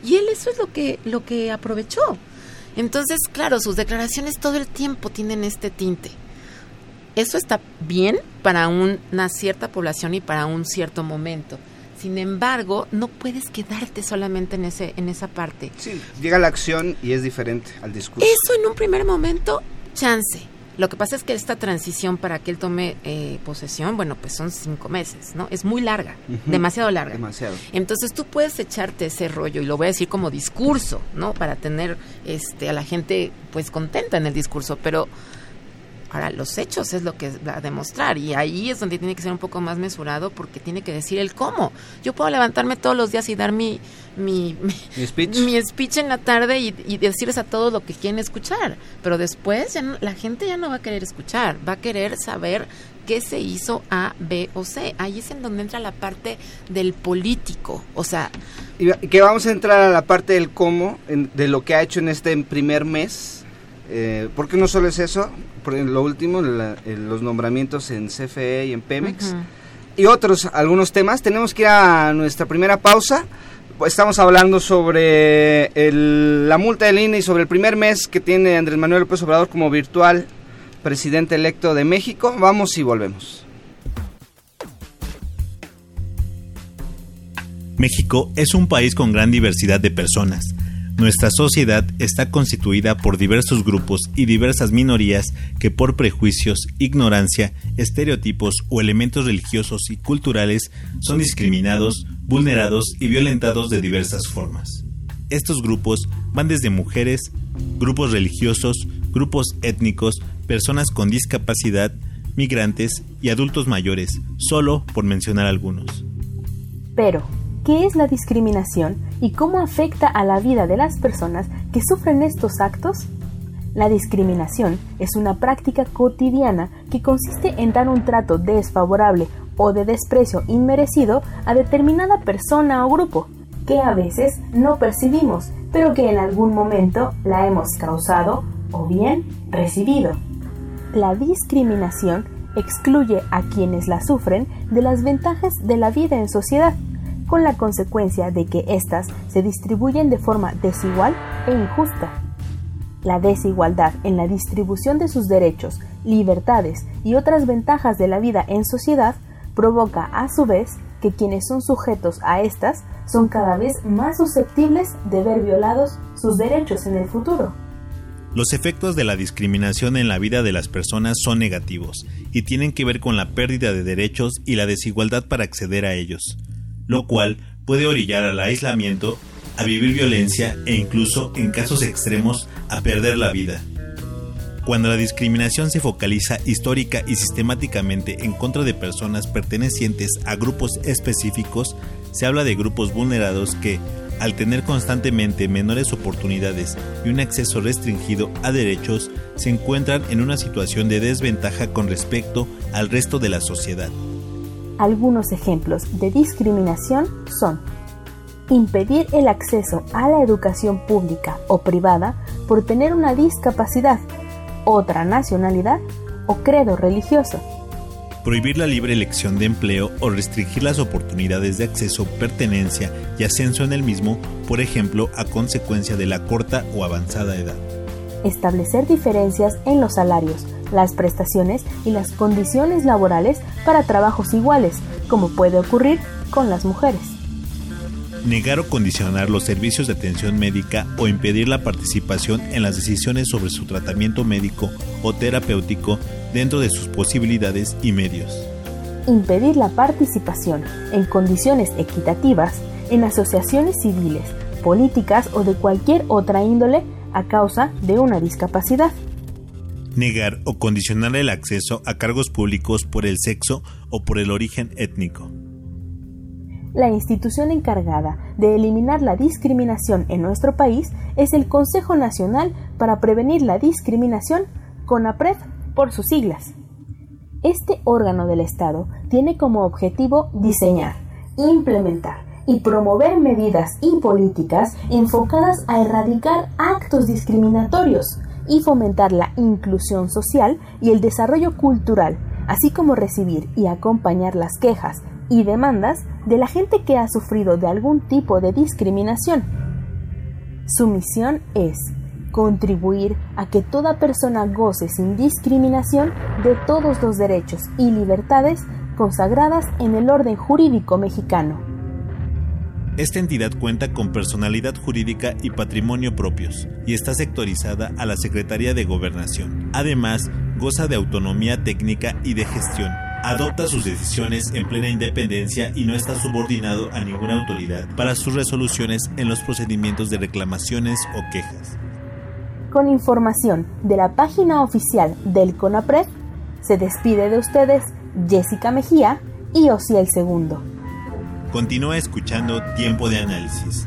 Y él eso es lo que lo que aprovechó. Entonces, claro, sus declaraciones todo el tiempo tienen este tinte. Eso está bien para una cierta población y para un cierto momento sin embargo, no puedes quedarte solamente en ese en esa parte.
Sí, llega la acción y es diferente al discurso.
Eso en un primer momento, chance. Lo que pasa es que esta transición para que él tome eh, posesión, bueno, pues son cinco meses, ¿no? Es muy larga, demasiado larga.
Demasiado.
Entonces tú puedes echarte ese rollo, y lo voy a decir como discurso, ¿no? Para tener este, a la gente pues contenta en el discurso, pero Ahora, los hechos es lo que va a demostrar y ahí es donde tiene que ser un poco más mesurado porque tiene que decir el cómo. Yo puedo levantarme todos los días y dar mi, mi, speech? en la tarde y, decirles a todos lo que quieren escuchar, pero después la gente ya no va a querer escuchar, va a querer saber qué se hizo A, B o C. Ahí es en donde entra la parte del político, o sea...
Y que vamos a entrar a la parte del cómo, de lo que ha hecho en este primer mes eh, porque no solo es eso, por lo último, los nombramientos en CFE y en Pemex y otros, algunos temas. Tenemos que ir a nuestra primera pausa. Estamos hablando sobre la multa del INE y sobre el primer mes que tiene Andrés Manuel López Obrador como virtual presidente electo de México. Vamos y volvemos.
México es un país con gran diversidad de personas nuestra sociedad está constituida por diversos grupos y diversas minorías que por prejuicios, ignorancia, estereotipos o elementos religiosos y culturales son discriminados, vulnerados y violentados de diversas formas. Estos grupos van desde mujeres, grupos religiosos, grupos étnicos, personas con discapacidad, migrantes y adultos mayores, solo por mencionar algunos.
Pero, qué es la discriminación y cómo afecta a la vida de las personas que sufren estos actos? La discriminación es una práctica cotidiana que consiste en dar un trato desfavorable o de desprecio inmerecido a determinada persona o grupo, que a veces no percibimos, pero que en algún momento la hemos causado o bien recibido. La discriminación excluye a quienes la sufren de las ventajas de la vida en sociedad con la consecuencia de que éstas se distribuyen de forma desigual e injusta. La desigualdad en la distribución de sus derechos, libertades y otras ventajas de la vida en sociedad
provoca a su vez que quienes son sujetos a estas son cada vez más susceptibles de ver violados sus derechos en el futuro.
Los efectos de la discriminación en la vida de las personas son negativos y tienen que ver con la pérdida de derechos y la desigualdad para acceder a ellos, lo cual puede orillar al aislamiento, a vivir violencia e incluso, en casos extremos, a perder la vida. Cuando la discriminación se focaliza histórica y sistemáticamente en contra de personas pertenecientes a grupos específicos, se habla de grupos vulnerados que, al tener constantemente menores oportunidades y un acceso restringido a derechos, se encuentran en una situación de desventaja con respecto al resto de la sociedad.
Algunos ejemplos de discriminación son impedir el acceso a la educación pública o privada por tener una discapacidad otra nacionalidad o credo religioso.
Prohibir la libre elección de empleo o restringir las oportunidades de acceso, pertenencia y ascenso en el mismo, por ejemplo, a consecuencia de la corta o avanzada edad.
Establecer diferencias en los salarios, las prestaciones y las condiciones laborales para trabajos iguales, como puede ocurrir con las mujeres
negar o condicionar los servicios de atención médica o impedir la participación en las decisiones sobre su tratamiento médico o terapéutico dentro de sus posibilidades y medios.
Impedir la participación en condiciones equitativas en asociaciones civiles, políticas o de cualquier otra índole a causa de una discapacidad.
Negar o condicionar el acceso a cargos públicos por el sexo o por el origen étnico
la institución encargada de eliminar la discriminación en nuestro país es el Consejo Nacional para Prevenir la Discriminación, CONAPRED por sus siglas. Este órgano del Estado tiene como objetivo diseñar, implementar y promover medidas y políticas enfocadas a erradicar actos discriminatorios y fomentar la inclusión social y el desarrollo cultural, así como recibir y acompañar las quejas, y demandas de la gente que ha sufrido de algún tipo de discriminación. Su misión es contribuir a que toda persona goce sin discriminación de todos los derechos y libertades consagradas en el orden jurídico mexicano.
Esta entidad cuenta con personalidad jurídica y patrimonio propios y está sectorizada a la Secretaría de Gobernación. Además, goza de autonomía técnica y de gestión adopta sus decisiones en plena independencia y no está subordinado a ninguna autoridad para sus resoluciones en los procedimientos de reclamaciones o quejas.
Con información de la página oficial del CONAPRED, se despide de ustedes Jessica Mejía y Osiel Segundo.
Continúa escuchando Tiempo de Análisis.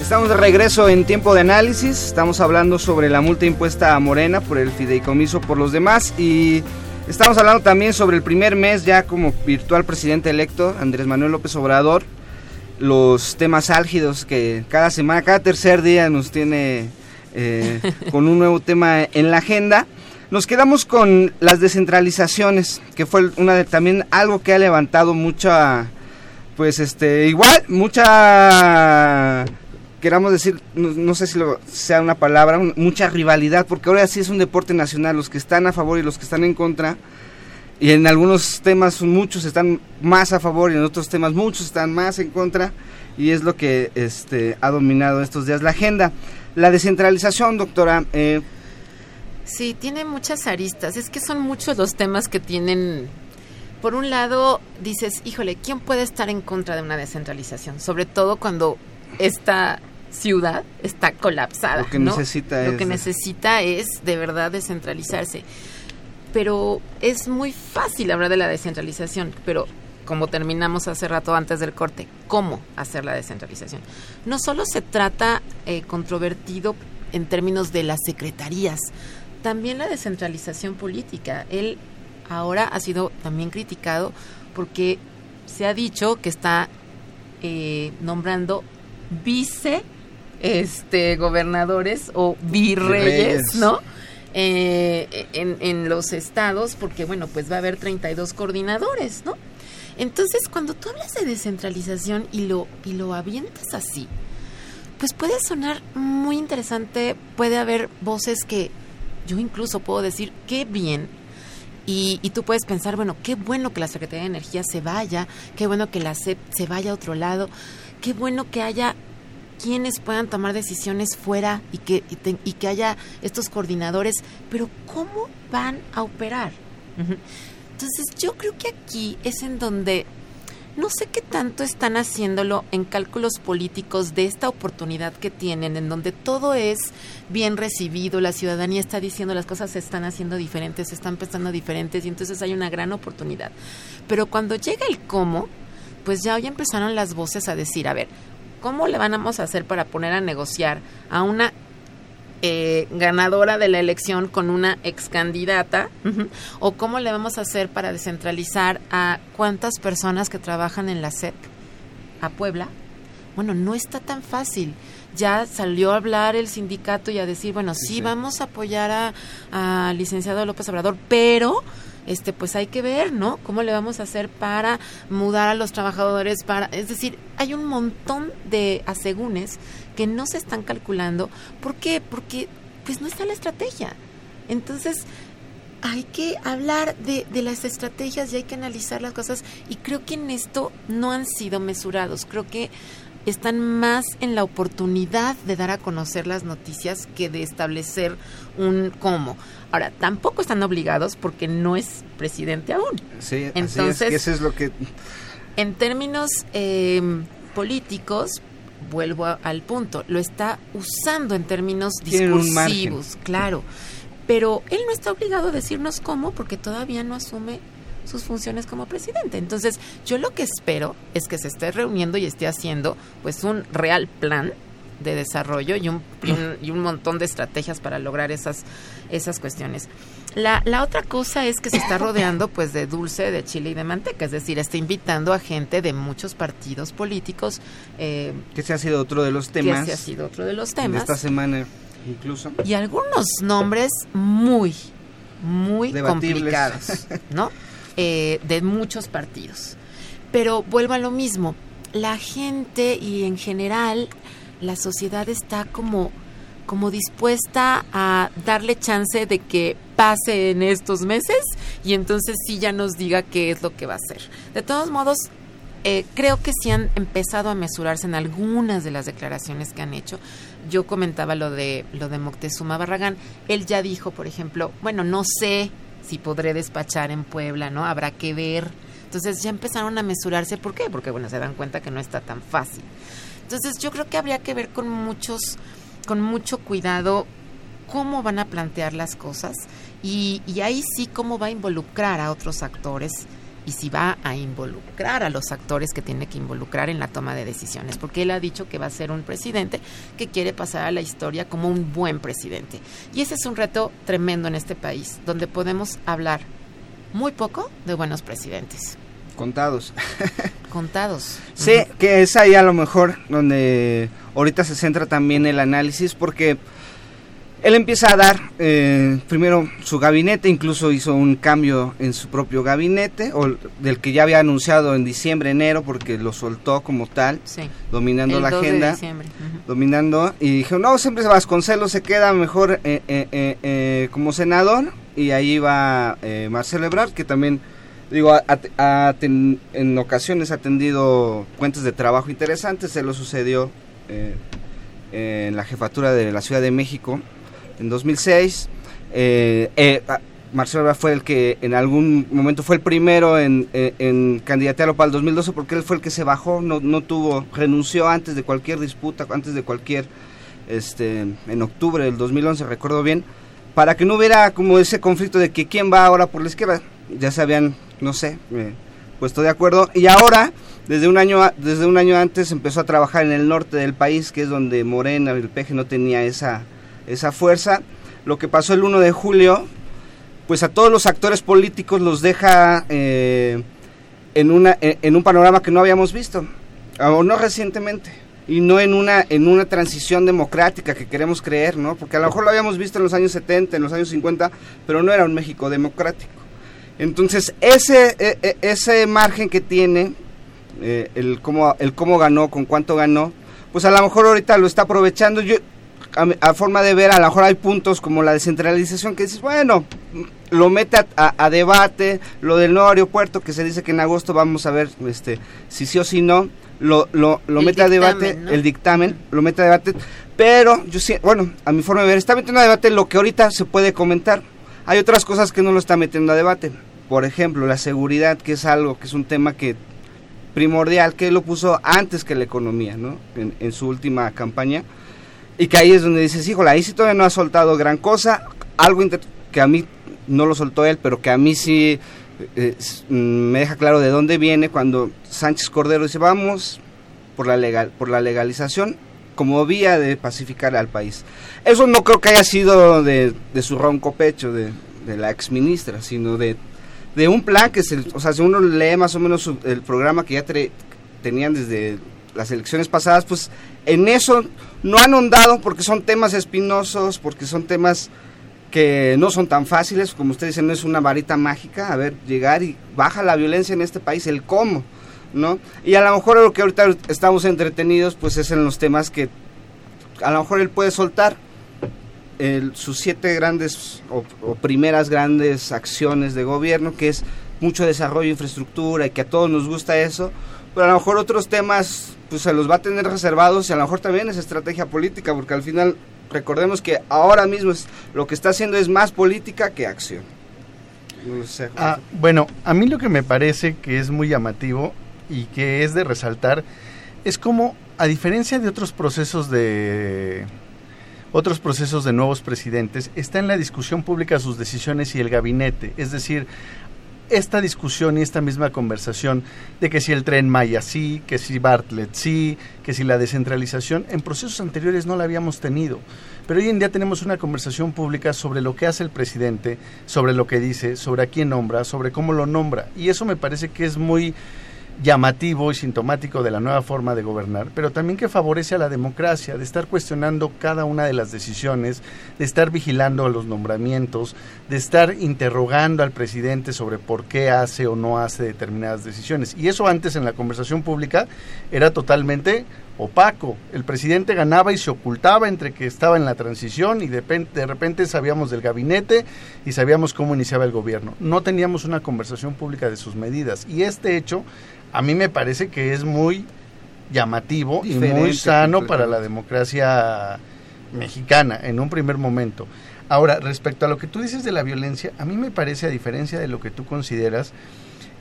Estamos de regreso en tiempo de análisis. Estamos hablando sobre la multa impuesta a Morena por el fideicomiso por los demás y estamos hablando también sobre el primer mes ya como virtual presidente electo, Andrés Manuel López Obrador. Los temas álgidos que cada semana, cada tercer día nos tiene eh, con un nuevo tema en la agenda. Nos quedamos con las descentralizaciones, que fue una de, también algo que ha levantado mucha, pues este, igual, mucha queramos decir, no, sé si lo, sea una palabra, mucha rivalidad, porque ahora sí es un deporte nacional, los que están a favor y los que están en contra, y en algunos temas muchos están más a favor y en otros temas muchos están más en contra, y es lo que este, ha dominado estos días la agenda. La descentralización, doctora. Eh,
sí, tiene muchas aristas, es que son muchos los temas que tienen por un lado dices, híjole, ¿quién puede estar en contra de una descentralización? Sobre todo cuando esta ciudad está colapsada.
Lo que necesita
Lo que necesita es de verdad descentralizarse. Pero es muy fácil hablar de la descentralización, pero como terminamos hace rato antes del corte, ¿cómo hacer la descentralización? No solo se trata eh, controvertido en términos de las secretarías, también la descentralización política. Él ahora ha sido también criticado porque se ha dicho que está eh, nombrando vice este gobernadores o virreyes, ¿no? Eh, en, los estados, porque bueno, pues va a haber 32 coordinadores, ¿no? Entonces, cuando tú hablas de descentralización y lo, y lo avientas así, pues puede sonar muy interesante, puede haber voces que yo incluso puedo decir, qué bien. Y, y, tú puedes pensar, bueno, qué bueno que la Secretaría de Energía se vaya, qué bueno que la CEP se vaya a otro lado, qué bueno que haya quienes puedan tomar decisiones fuera y que, y, que haya estos coordinadores, pero ¿cómo van a operar? Entonces yo creo que aquí es en donde no sé qué tanto están haciéndolo en cálculos políticos de esta oportunidad que tienen, en donde todo es bien recibido, la ciudadanía está diciendo las cosas se están haciendo diferentes, se están pensando diferentes y entonces hay una gran oportunidad. Pero cuando llega el cómo, pues ya hoy empezaron las voces a decir, a ver, ¿cómo le vamos a hacer para poner a negociar a una eh, ganadora de la elección con una ex candidata o cómo le vamos a hacer para descentralizar a cuántas personas que trabajan en la SEP a Puebla. Bueno, no está tan fácil. Ya salió a hablar el sindicato y a decir, bueno, sí, vamos a apoyar a, a licenciado López Obrador, pero este pues hay que ver, ¿no? ¿Cómo le vamos a hacer para mudar a los trabajadores para, es decir, hay un montón de asegúnes que no se están calculando. ¿Por qué? Porque pues no está la estrategia. Entonces, hay que hablar de, de, las estrategias y hay que analizar las cosas y creo que en esto no han sido mesurados. Creo que están más en la oportunidad de dar a conocer las noticias que de establecer un cómo. Ahora, tampoco están obligados porque no es presidente aún.
Sí, entonces es, eso es lo que...
En términos eh, políticos, vuelvo al punto, lo está usando en términos discursivos, claro. Pero él no está obligado a decirnos cómo porque todavía no asume sus funciones como presidente. Entonces, yo lo que espero es que se esté reuniendo y esté haciendo pues un real plan de desarrollo y un, y un, montón de estrategias para lograr esas, esas cuestiones. La, la, otra cosa es que se está rodeando pues de dulce, de chile y de manteca, es decir, está invitando a gente de muchos partidos políticos.
Eh, que se ha sido otro de los temas.
Que se ha sido otro de los temas.
De esta semana incluso.
Y algunos nombres muy, muy complicados, ¿no? Eh, de muchos partidos. Pero vuelvo a lo mismo, la gente y en general la sociedad está como como dispuesta a darle chance de que pase en estos meses y entonces sí ya nos diga qué es lo que va a hacer. De todos modos, eh, creo que sí han empezado a mesurarse en algunas de las declaraciones que han hecho. Yo comentaba lo de lo de Moctezuma Barragán. Él ya dijo, por ejemplo, bueno, no sé si podré despachar en Puebla, ¿no? Habrá que ver. Entonces ya empezaron a mesurarse. ¿Por qué? Porque, bueno, se dan cuenta que no está tan fácil. Entonces yo creo que habría que ver con muchos con mucho cuidado cómo van a plantear las cosas y, ahí sí cómo va a involucrar a otros actores y si va a involucrar a los actores que tiene que involucrar en la toma de decisiones, porque él ha dicho que va a ser un presidente que quiere pasar a la historia como un buen presidente. Y ese es un reto tremendo en este país, donde podemos hablar muy poco de buenos presidentes.
Contados.
Contados.
Sí, que es ahí a lo mejor donde ahorita se centra también el análisis porque él empieza a dar eh, primero su gabinete, incluso hizo un cambio en su propio gabinete, o del que ya había anunciado en diciembre, enero, porque lo soltó como tal, dominando la agenda, dominando, y dijo, no, siempre Vasconcelos se queda mejor eh, eh, como senador, y ahí va Marcelo Ebrard, que también digo, en ocasiones ha atendido cuentas de trabajo interesantes, se lo sucedió eh, en la jefatura de la Ciudad de México en 2006. Eh, eh, Marcelo fue el que en algún momento fue el primero en, en, candidatearlo para el 2012 porque él fue el que se bajó, no, tuvo, renunció antes de cualquier disputa, antes de cualquier, este, en octubre del 2011, recuerdo bien, para que no hubiera como ese conflicto de que quién va ahora por la izquierda, ya se habían, no sé, puesto de acuerdo, y ahora desde un año desde un año antes empezó a trabajar en el norte del país, que es donde Morena, el PG no tenía esa esa fuerza. Lo que pasó el 1 de julio, pues a todos los actores políticos los deja eh, en una en un panorama que no habíamos visto, o no recientemente y no en una en una transición democrática que queremos creer, ¿no? Porque a lo mejor lo habíamos visto en los años 70, en los años 50, pero no era un México democrático. Entonces, ese, e, e, ese margen que tiene, eh, el, cómo, el cómo ganó, con cuánto ganó, pues a lo mejor ahorita lo está aprovechando. A, forma de ver, a lo mejor hay puntos como la descentralización que dices, bueno, lo mete a, debate, lo del nuevo aeropuerto que se dice que en agosto vamos a ver este si sí o si no, lo, lo, lo mete a debate, el dictamen, lo mete a debate, pero yo sí, bueno, a mi forma de ver, está metiendo a debate lo que ahorita se puede comentar. Hay otras cosas que no lo está metiendo a debate. Por ejemplo, la seguridad, que es algo, que es un tema que primordial, que lo puso antes que la economía, ¿no? En, en su última campaña y que ahí es donde dices, híjole, ahí sí todavía no ha soltado gran cosa. Algo que a mí no lo soltó él, pero que a mí sí eh, mm, me deja claro de dónde viene cuando Sánchez Cordero dice, vamos por la, legal, por la legalización como vía de pacificar al país. Eso no creo que haya sido de, su ronco pecho de, de la exministra, sino de, de un plan que, se, o sea, si uno lee más o menos el programa que ya tenían desde las elecciones pasadas, pues en eso no han ahondado porque son temas espinosos, porque son temas que no son tan fáciles, como ustedes dicen, no es una varita mágica, a ver, llegar y baja la violencia en este país, el cómo, ¿no? Y a lo mejor lo que ahorita estamos entretenidos, pues es en los temas que a lo mejor él puede soltar sus siete grandes o, o, primeras grandes acciones de gobierno, que es mucho desarrollo de infraestructura y que a todos nos gusta eso, pero a lo mejor otros temas pues se los va a tener reservados y a lo mejor también es estrategia política, porque al final recordemos que ahora mismo es, lo que está haciendo es más política que acción.
ah, bueno, a mí lo que me parece que es muy llamativo y que es de resaltar es como, a diferencia de otros procesos de otros procesos de nuevos presidentes, está en la discusión pública sus decisiones y el gabinete. Es decir, esta discusión y esta misma conversación de que si el tren Maya sí, que si Bartlett sí, que si la descentralización, en procesos anteriores no la habíamos tenido. Pero hoy en día tenemos una conversación pública sobre lo que hace el presidente, sobre lo que dice, sobre a quién nombra, sobre cómo lo nombra. Y eso me parece que es muy llamativo y sintomático de la nueva forma de gobernar, pero también que favorece a la democracia, de estar cuestionando cada una de las decisiones, de estar vigilando los nombramientos, de estar interrogando al presidente sobre por qué hace o no hace determinadas decisiones. Y eso antes en la conversación pública era totalmente opaco. El presidente ganaba y se ocultaba entre que estaba en la transición y de, de repente sabíamos del gabinete y sabíamos cómo iniciaba el gobierno. No teníamos una conversación pública de sus medidas. Y este hecho a mí me parece que es muy llamativo y muy sano para la democracia mexicana en un primer momento. Ahora, respecto a lo que tú dices de la violencia, a mí me parece, a diferencia de lo que tú consideras,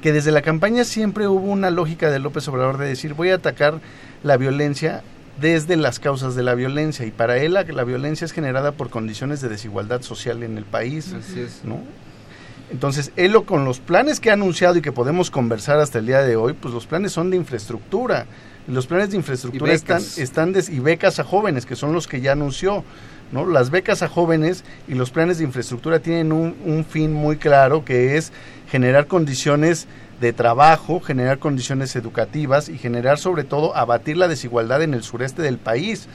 que desde la campaña siempre hubo una lógica de López Obrador de decir voy a atacar la violencia desde las causas de la violencia y para él la, la violencia es generada por condiciones de desigualdad social en el país, Así es. ¿no? Entonces, él lo, con los planes que ha anunciado y que podemos conversar hasta el día de hoy, pues los planes son de infraestructura. Los planes de infraestructura están, están y becas a jóvenes, que son los que ya anunció. ¿no? Las becas a jóvenes y los planes de infraestructura tienen un, un fin muy claro, que es generar condiciones de trabajo, generar condiciones educativas y generar sobre todo abatir la desigualdad en el sureste del país,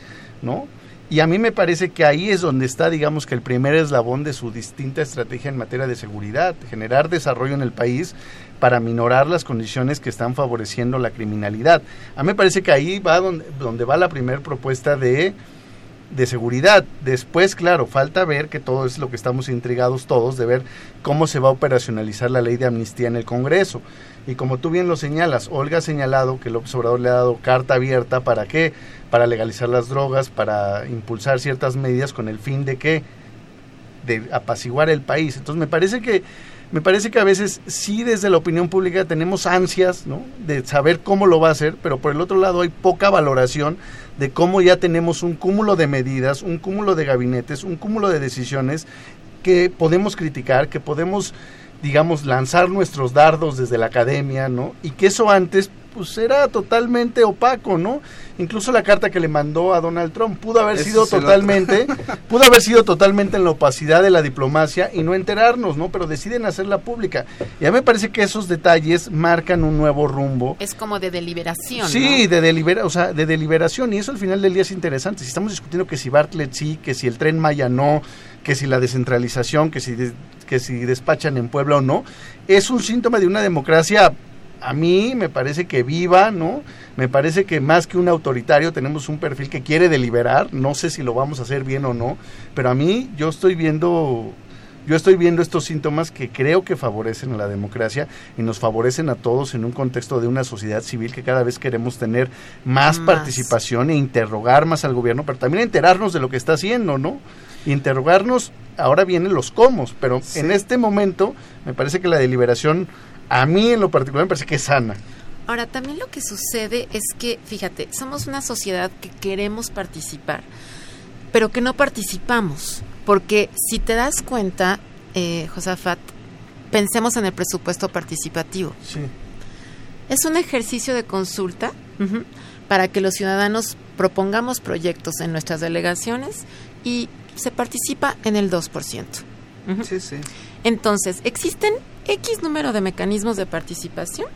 ¿no? Y a mí me parece que ahí es donde está, digamos, que el primer eslabón de su distinta estrategia en materia de seguridad, generar desarrollo en el país para minorar las condiciones que están favoreciendo la criminalidad. A mí me parece que ahí va donde, donde va la primera propuesta de, de seguridad. Después, claro, falta ver que todo es lo que estamos intrigados todos, de ver cómo se va a operacionalizar la ley de amnistía en el Congreso. Y como tú bien lo señalas, Olga ha señalado que López Obrador le ha dado carta abierta para qué, para legalizar las drogas, para impulsar ciertas medidas con el fin de que de apaciguar el país. Entonces me parece que me parece que a veces sí desde la opinión pública tenemos ansias ¿no? de saber cómo lo va a hacer, pero por el otro lado hay poca valoración de cómo ya tenemos un cúmulo de medidas, un cúmulo de gabinetes, un cúmulo de decisiones que podemos criticar, que podemos digamos, lanzar nuestros dardos desde la academia, ¿no? Y que eso antes pues era totalmente opaco, ¿no? Incluso la carta que le mandó a Donald Trump pudo haber sido totalmente, pudo haber sido totalmente en la opacidad de la diplomacia y no enterarnos, ¿no? Pero deciden hacerla pública. Y a mí me parece que esos detalles marcan un nuevo rumbo.
Es como de deliberación.
Sí, de delibera, o sea, de deliberación y eso al final del día es interesante. Si estamos discutiendo que si Bartlett sí, que si el tren Maya no, que si la descentralización, que si que si despachan en Puebla o no, es un síntoma de una democracia a mí me parece que viva, ¿no? Me parece que más que un autoritario tenemos un perfil que quiere deliberar, no sé si lo vamos a hacer bien o no, pero a mí yo estoy viendo yo estoy viendo estos síntomas que creo que favorecen a la democracia y nos favorecen a todos en un contexto de una sociedad civil que cada vez queremos tener más, participación e interrogar más al gobierno, pero también enterarnos de lo que está haciendo, ¿no? Interrogarnos, ahora vienen los cómo, pero en este momento me parece que la deliberación a mí en lo particular me parece que es sana.
Ahora, también lo que sucede es que, fíjate, somos una sociedad que queremos participar, pero que no participamos. Porque si te das cuenta, eh, Josafat, pensemos en el presupuesto participativo.
Sí.
Es un ejercicio de consulta para que los ciudadanos propongamos proyectos en nuestras delegaciones y se participa en el 2%.
Sí, sí.
Entonces, existen X número de mecanismos de participación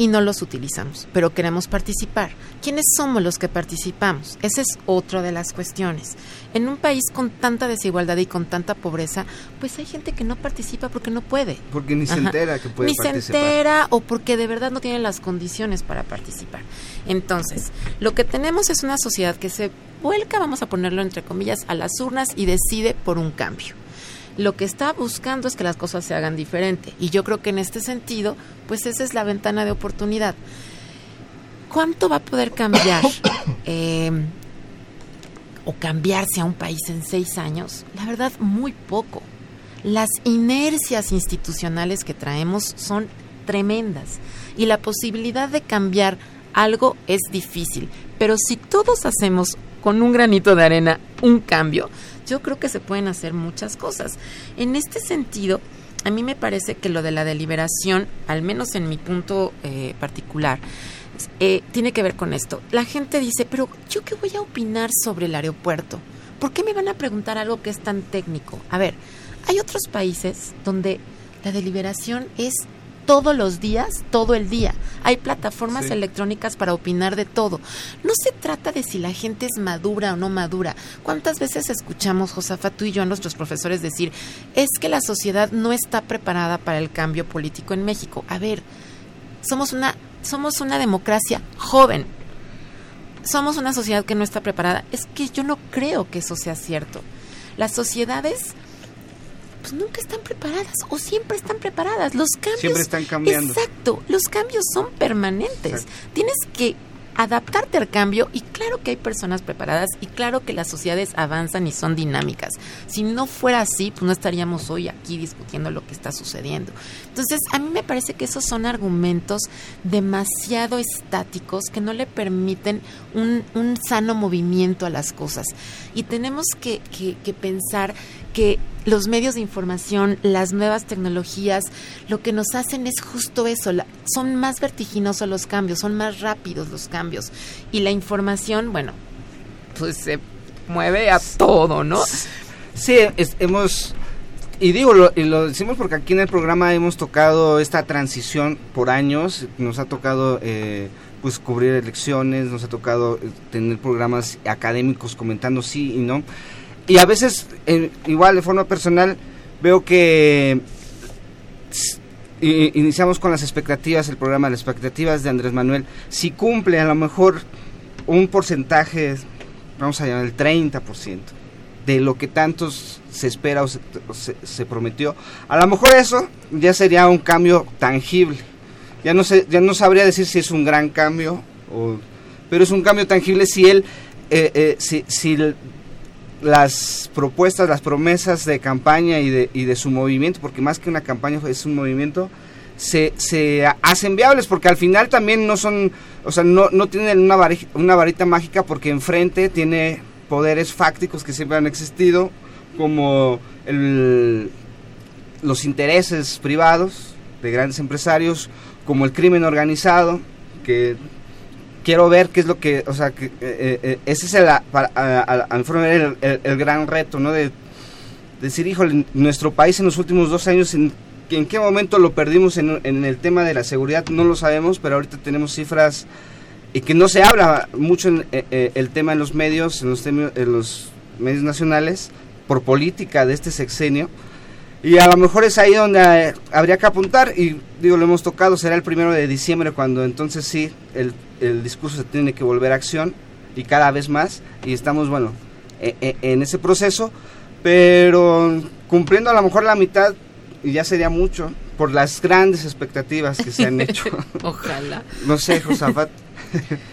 y no los utilizamos, pero queremos participar. ¿Quiénes somos los que participamos? Esa es otra de las cuestiones. En un país con tanta desigualdad y con tanta pobreza, pues hay gente que no participa porque no puede.
Porque ni se entera que puede
ni
participar.
se entera o porque de verdad no tiene las condiciones para participar. Entonces, lo que tenemos es una sociedad que se vuelca, vamos a ponerlo entre comillas, a las urnas y decide por un cambio lo que está buscando es que las cosas se hagan diferente. Y yo creo que en este sentido, pues esa es la ventana de oportunidad. ¿Cuánto va a poder cambiar eh, o cambiarse a un país en seis años? La verdad, muy poco. Las inercias institucionales que traemos son tremendas y la posibilidad de cambiar algo es difícil. Pero si todos hacemos con un granito de arena un cambio, yo creo que se pueden hacer muchas cosas. En este sentido, a mí me parece que lo de la deliberación, al menos en mi punto eh, particular, eh, tiene que ver con esto. La gente dice, pero yo qué voy a opinar sobre el aeropuerto? ¿Por qué me van a preguntar algo que es tan técnico? A ver, hay otros países donde la deliberación es todos los días, todo el día. Hay plataformas electrónicas para opinar de todo. No se trata de si la gente es madura o no madura. ¿Cuántas veces escuchamos, Josafa, tú y yo, a nuestros profesores decir, es que la sociedad no está preparada para el cambio político en México? A ver, somos una, somos una democracia joven. Somos una sociedad que no está preparada. Es que yo no creo que eso sea cierto. Las sociedades pues nunca están preparadas o siempre están preparadas. Los cambios.
Siempre están cambiando.
Exacto, los cambios son permanentes. Tienes que adaptarte al cambio y claro que hay personas preparadas y claro que las sociedades avanzan y son dinámicas. Si no fuera así, pues no estaríamos hoy aquí discutiendo lo que está sucediendo. Entonces, a mí me parece que esos son argumentos demasiado estáticos que no le permiten un, un sano movimiento a las cosas. Y tenemos que, que, que pensar que los medios de información, las nuevas tecnologías, lo que nos hacen es justo eso, son más vertiginosos los cambios, son más rápidos los cambios. Y la información, bueno, pues se mueve a todo, ¿no?
Sí, hemos... Y digo, lo, y lo decimos porque aquí en el programa hemos tocado esta transición por años, nos ha tocado... Eh, pues cubrir elecciones, nos ha tocado eh, tener programas académicos comentando sí y no y a veces, igual de forma personal, veo que iniciamos con las expectativas, el programa las expectativas de Andrés Manuel, si cumple a lo mejor un porcentaje, vamos a llamar el 30% de lo que tantos se espera o se, prometió, a lo mejor eso ya sería un cambio tangible. Ya no, sé, ya no sabría decir si es un gran cambio, o, pero es un cambio tangible si él, eh, eh, si las propuestas, las promesas de campaña y de, y de su movimiento, porque más que una campaña es un movimiento, se, se hacen viables, porque al final también no son, o sea, no, no tienen una, varita, una varita mágica porque enfrente tiene poderes fácticos que siempre han existido, como el, los intereses privados de grandes empresarios, como el crimen organizado, porque quiero ver qué es lo que, o sea, que eh, eh, eh, ese es el, para, a, el, gran reto, ¿no? De, decir, híjole, nuestro país en los últimos dos años, ¿en, qué momento lo perdimos en, el tema de la seguridad? No lo sabemos, pero ahorita tenemos cifras y que no se habla mucho en el tema en los medios, en los, en los medios nacionales, por política de este sexenio. Y a lo mejor es ahí donde eh, habría que apuntar, y digo, lo hemos tocado, será el primero de diciembre cuando entonces sí, el, el discurso se tiene que volver a acción, y cada vez más, y estamos, bueno, e- e- en ese proceso, pero cumpliendo a lo mejor la mitad, y ya sería mucho, por las grandes expectativas que se han hecho.
Ojalá.
no sé, Josafat.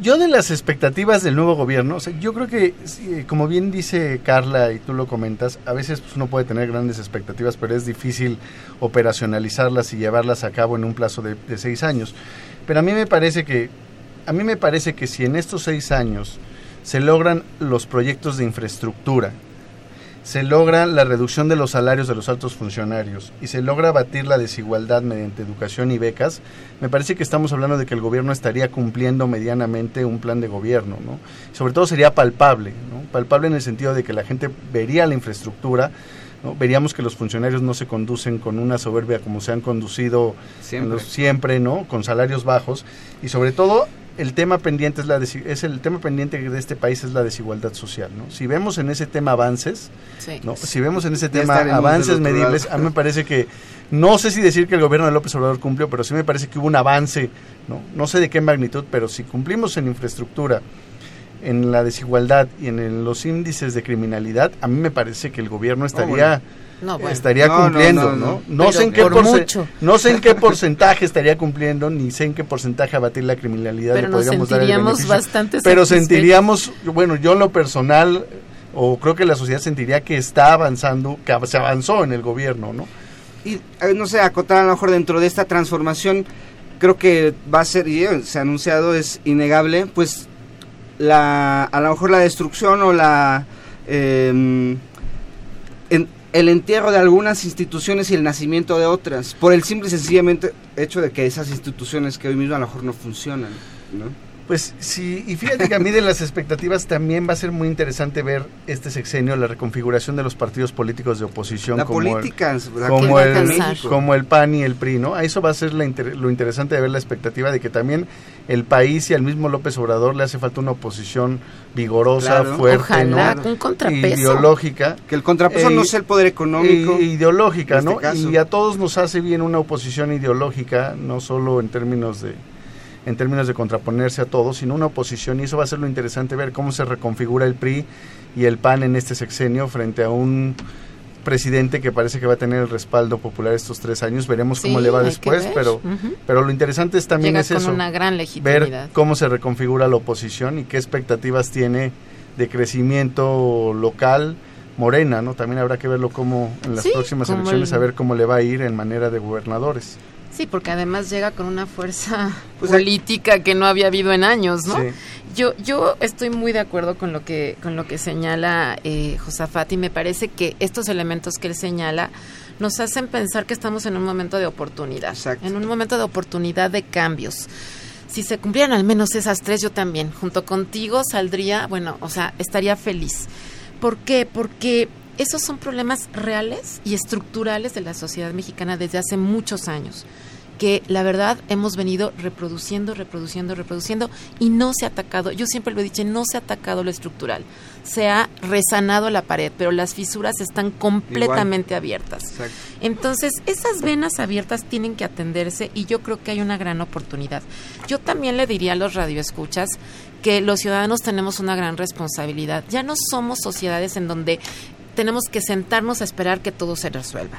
Yo de las expectativas del nuevo gobierno, o yo creo que, sí, como bien dice Carla y tú lo comentas, a veces pues, uno puede tener grandes expectativas, pero es difícil operacionalizarlas y llevarlas a cabo en un plazo de, de seis años. Pero a mí me parece que, a mí me parece que si en estos seis años se logran los proyectos de infraestructura, se logra la reducción de los salarios de los altos funcionarios y se logra abatir la desigualdad mediante educación y becas, me parece que estamos hablando de que el gobierno estaría cumpliendo medianamente un plan de gobierno, ¿no? Sobre todo sería palpable, ¿no? Palpable en el sentido de que la gente vería la infraestructura, ¿no? veríamos que los funcionarios no se conducen con una soberbia como se han conducido
Siempre.
los- siempre, ¿no? Con salarios bajos y sobre todo el tema pendiente es la es el tema pendiente de este país es la desigualdad social, ¿no? Si vemos en ese tema avances,
Sí.
¿no? Si vemos en ese tema avances medibles,
lado.
a mí me parece que, no sé si decir que el gobierno de López Obrador cumplió, pero sí me parece que hubo un avance, ¿no? No sé de qué magnitud, pero si cumplimos en infraestructura, en la desigualdad y en el- los índices de criminalidad, a mí me parece que el gobierno estaría...
No, bueno.
Estaría
No, no,
cumpliendo,
no,
¿no?
no.
No,
Pero
sé en qué
por
porce-
mucho.
no sé en qué porcentaje estaría cumpliendo, ni sé en qué porcentaje abatir la criminalidad
Pero
le
nos
podríamos dar el beneficio.
bastante
Pero sentiríamos, bueno, yo en lo personal, o creo que la sociedad sentiría que está avanzando, que se avanzó en el gobierno, ¿no?
y no sé, acotar a lo mejor dentro de esta transformación, creo que va a ser, y eh, se ha anunciado, es innegable, pues la, a lo mejor la destrucción o la eh, en- el entierro de algunas instituciones y el nacimiento de otras, por el simple y sencillamente hecho de que esas instituciones que hoy mismo a lo mejor no funcionan, ¿no?
Pues sí, y fíjate que a mí de las expectativas también va a ser muy interesante ver este sexenio, la reconfiguración de los partidos políticos de oposición.
La
como el-
la
como el, como el PAN y el PRI, ¿no? A eso va a ser la inter- lo interesante de ver la expectativa de que también el país y al mismo López Obrador le hace falta una oposición vigorosa,
Claro.
fuerte,
Ojalá,
¿no?
un contrapeso.
Ideológica.
que el contrapeso
Eh,
no sea el poder económico.
e ideológica, ¿no?
este caso.
Y a todos nos hace bien una oposición ideológica, no solo en términos de en términos de contraponerse a todos, sino una oposición y eso va a ser lo interesante ver cómo se reconfigura el PRI y el PAN en este sexenio frente a un presidente que parece que va a tener el respaldo popular estos tres años. Veremos cómo le va después, pero pero lo interesante es también
Llega
es
con
eso,
una gran
ver cómo se reconfigura la oposición y qué expectativas tiene de crecimiento local Morena, ¿no? También habrá que verlo como en las
Sí,
próximas elecciones
el-
a ver cómo le va a ir en manera de gobernadores.
Sí, porque además llega con una fuerza
Pues,
política que no había habido en años, ¿no?
Sí.
Yo, yo estoy muy de acuerdo con lo que, con lo que señala eh, Josafat y me parece que estos elementos que él señala nos hacen pensar que estamos en un momento de oportunidad,
Exacto.
en un momento de oportunidad de cambios. Si se cumplieran al menos esas tres, yo también, junto contigo, saldría, bueno, o sea, estaría feliz. ¿Por qué? Porque esos son problemas reales y estructurales de la sociedad mexicana desde hace muchos años que la verdad hemos venido reproduciendo, reproduciendo, reproduciendo y no se ha atacado, yo siempre lo he dicho, no se ha atacado lo estructural, se ha resanado la pared, pero las fisuras están completamente abiertas.
Exacto.
Entonces, esas venas abiertas tienen que atenderse y yo creo que hay una gran oportunidad. Yo también le diría a los radioescuchas que los ciudadanos tenemos una gran responsabilidad. Ya no somos sociedades en donde tenemos que sentarnos a esperar que todo se resuelva.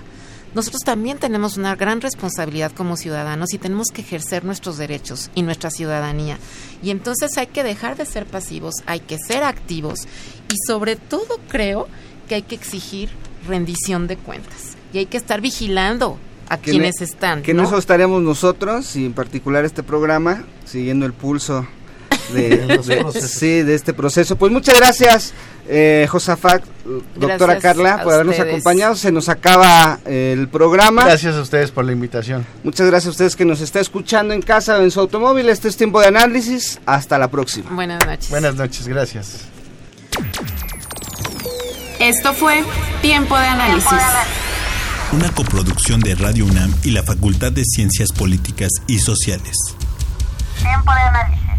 Nosotros también tenemos una gran responsabilidad como ciudadanos y tenemos que ejercer nuestros derechos y nuestra ciudadanía. Y entonces hay que dejar de ser pasivos, hay que ser activos y sobre todo creo que hay que exigir rendición de cuentas y hay que estar vigilando a
Que
quienes
ne-
están.
Que
¿no?
en eso estaremos nosotros y en particular este programa, siguiendo el pulso de, sí, de este proceso. Pues muchas gracias, eh, Josafat, doctora Carla, por habernos acompañado. Se nos acaba el programa.
Gracias a ustedes por la invitación.
Muchas gracias a ustedes que nos está escuchando en casa o en su automóvil. Este es tiempo de análisis. Hasta la próxima.
Buenas noches.
Buenas noches, gracias.
Esto fue Tiempo de Análisis.
Una coproducción de Radio UNAM y la Facultad de Ciencias Políticas y Sociales.
Tiempo de análisis.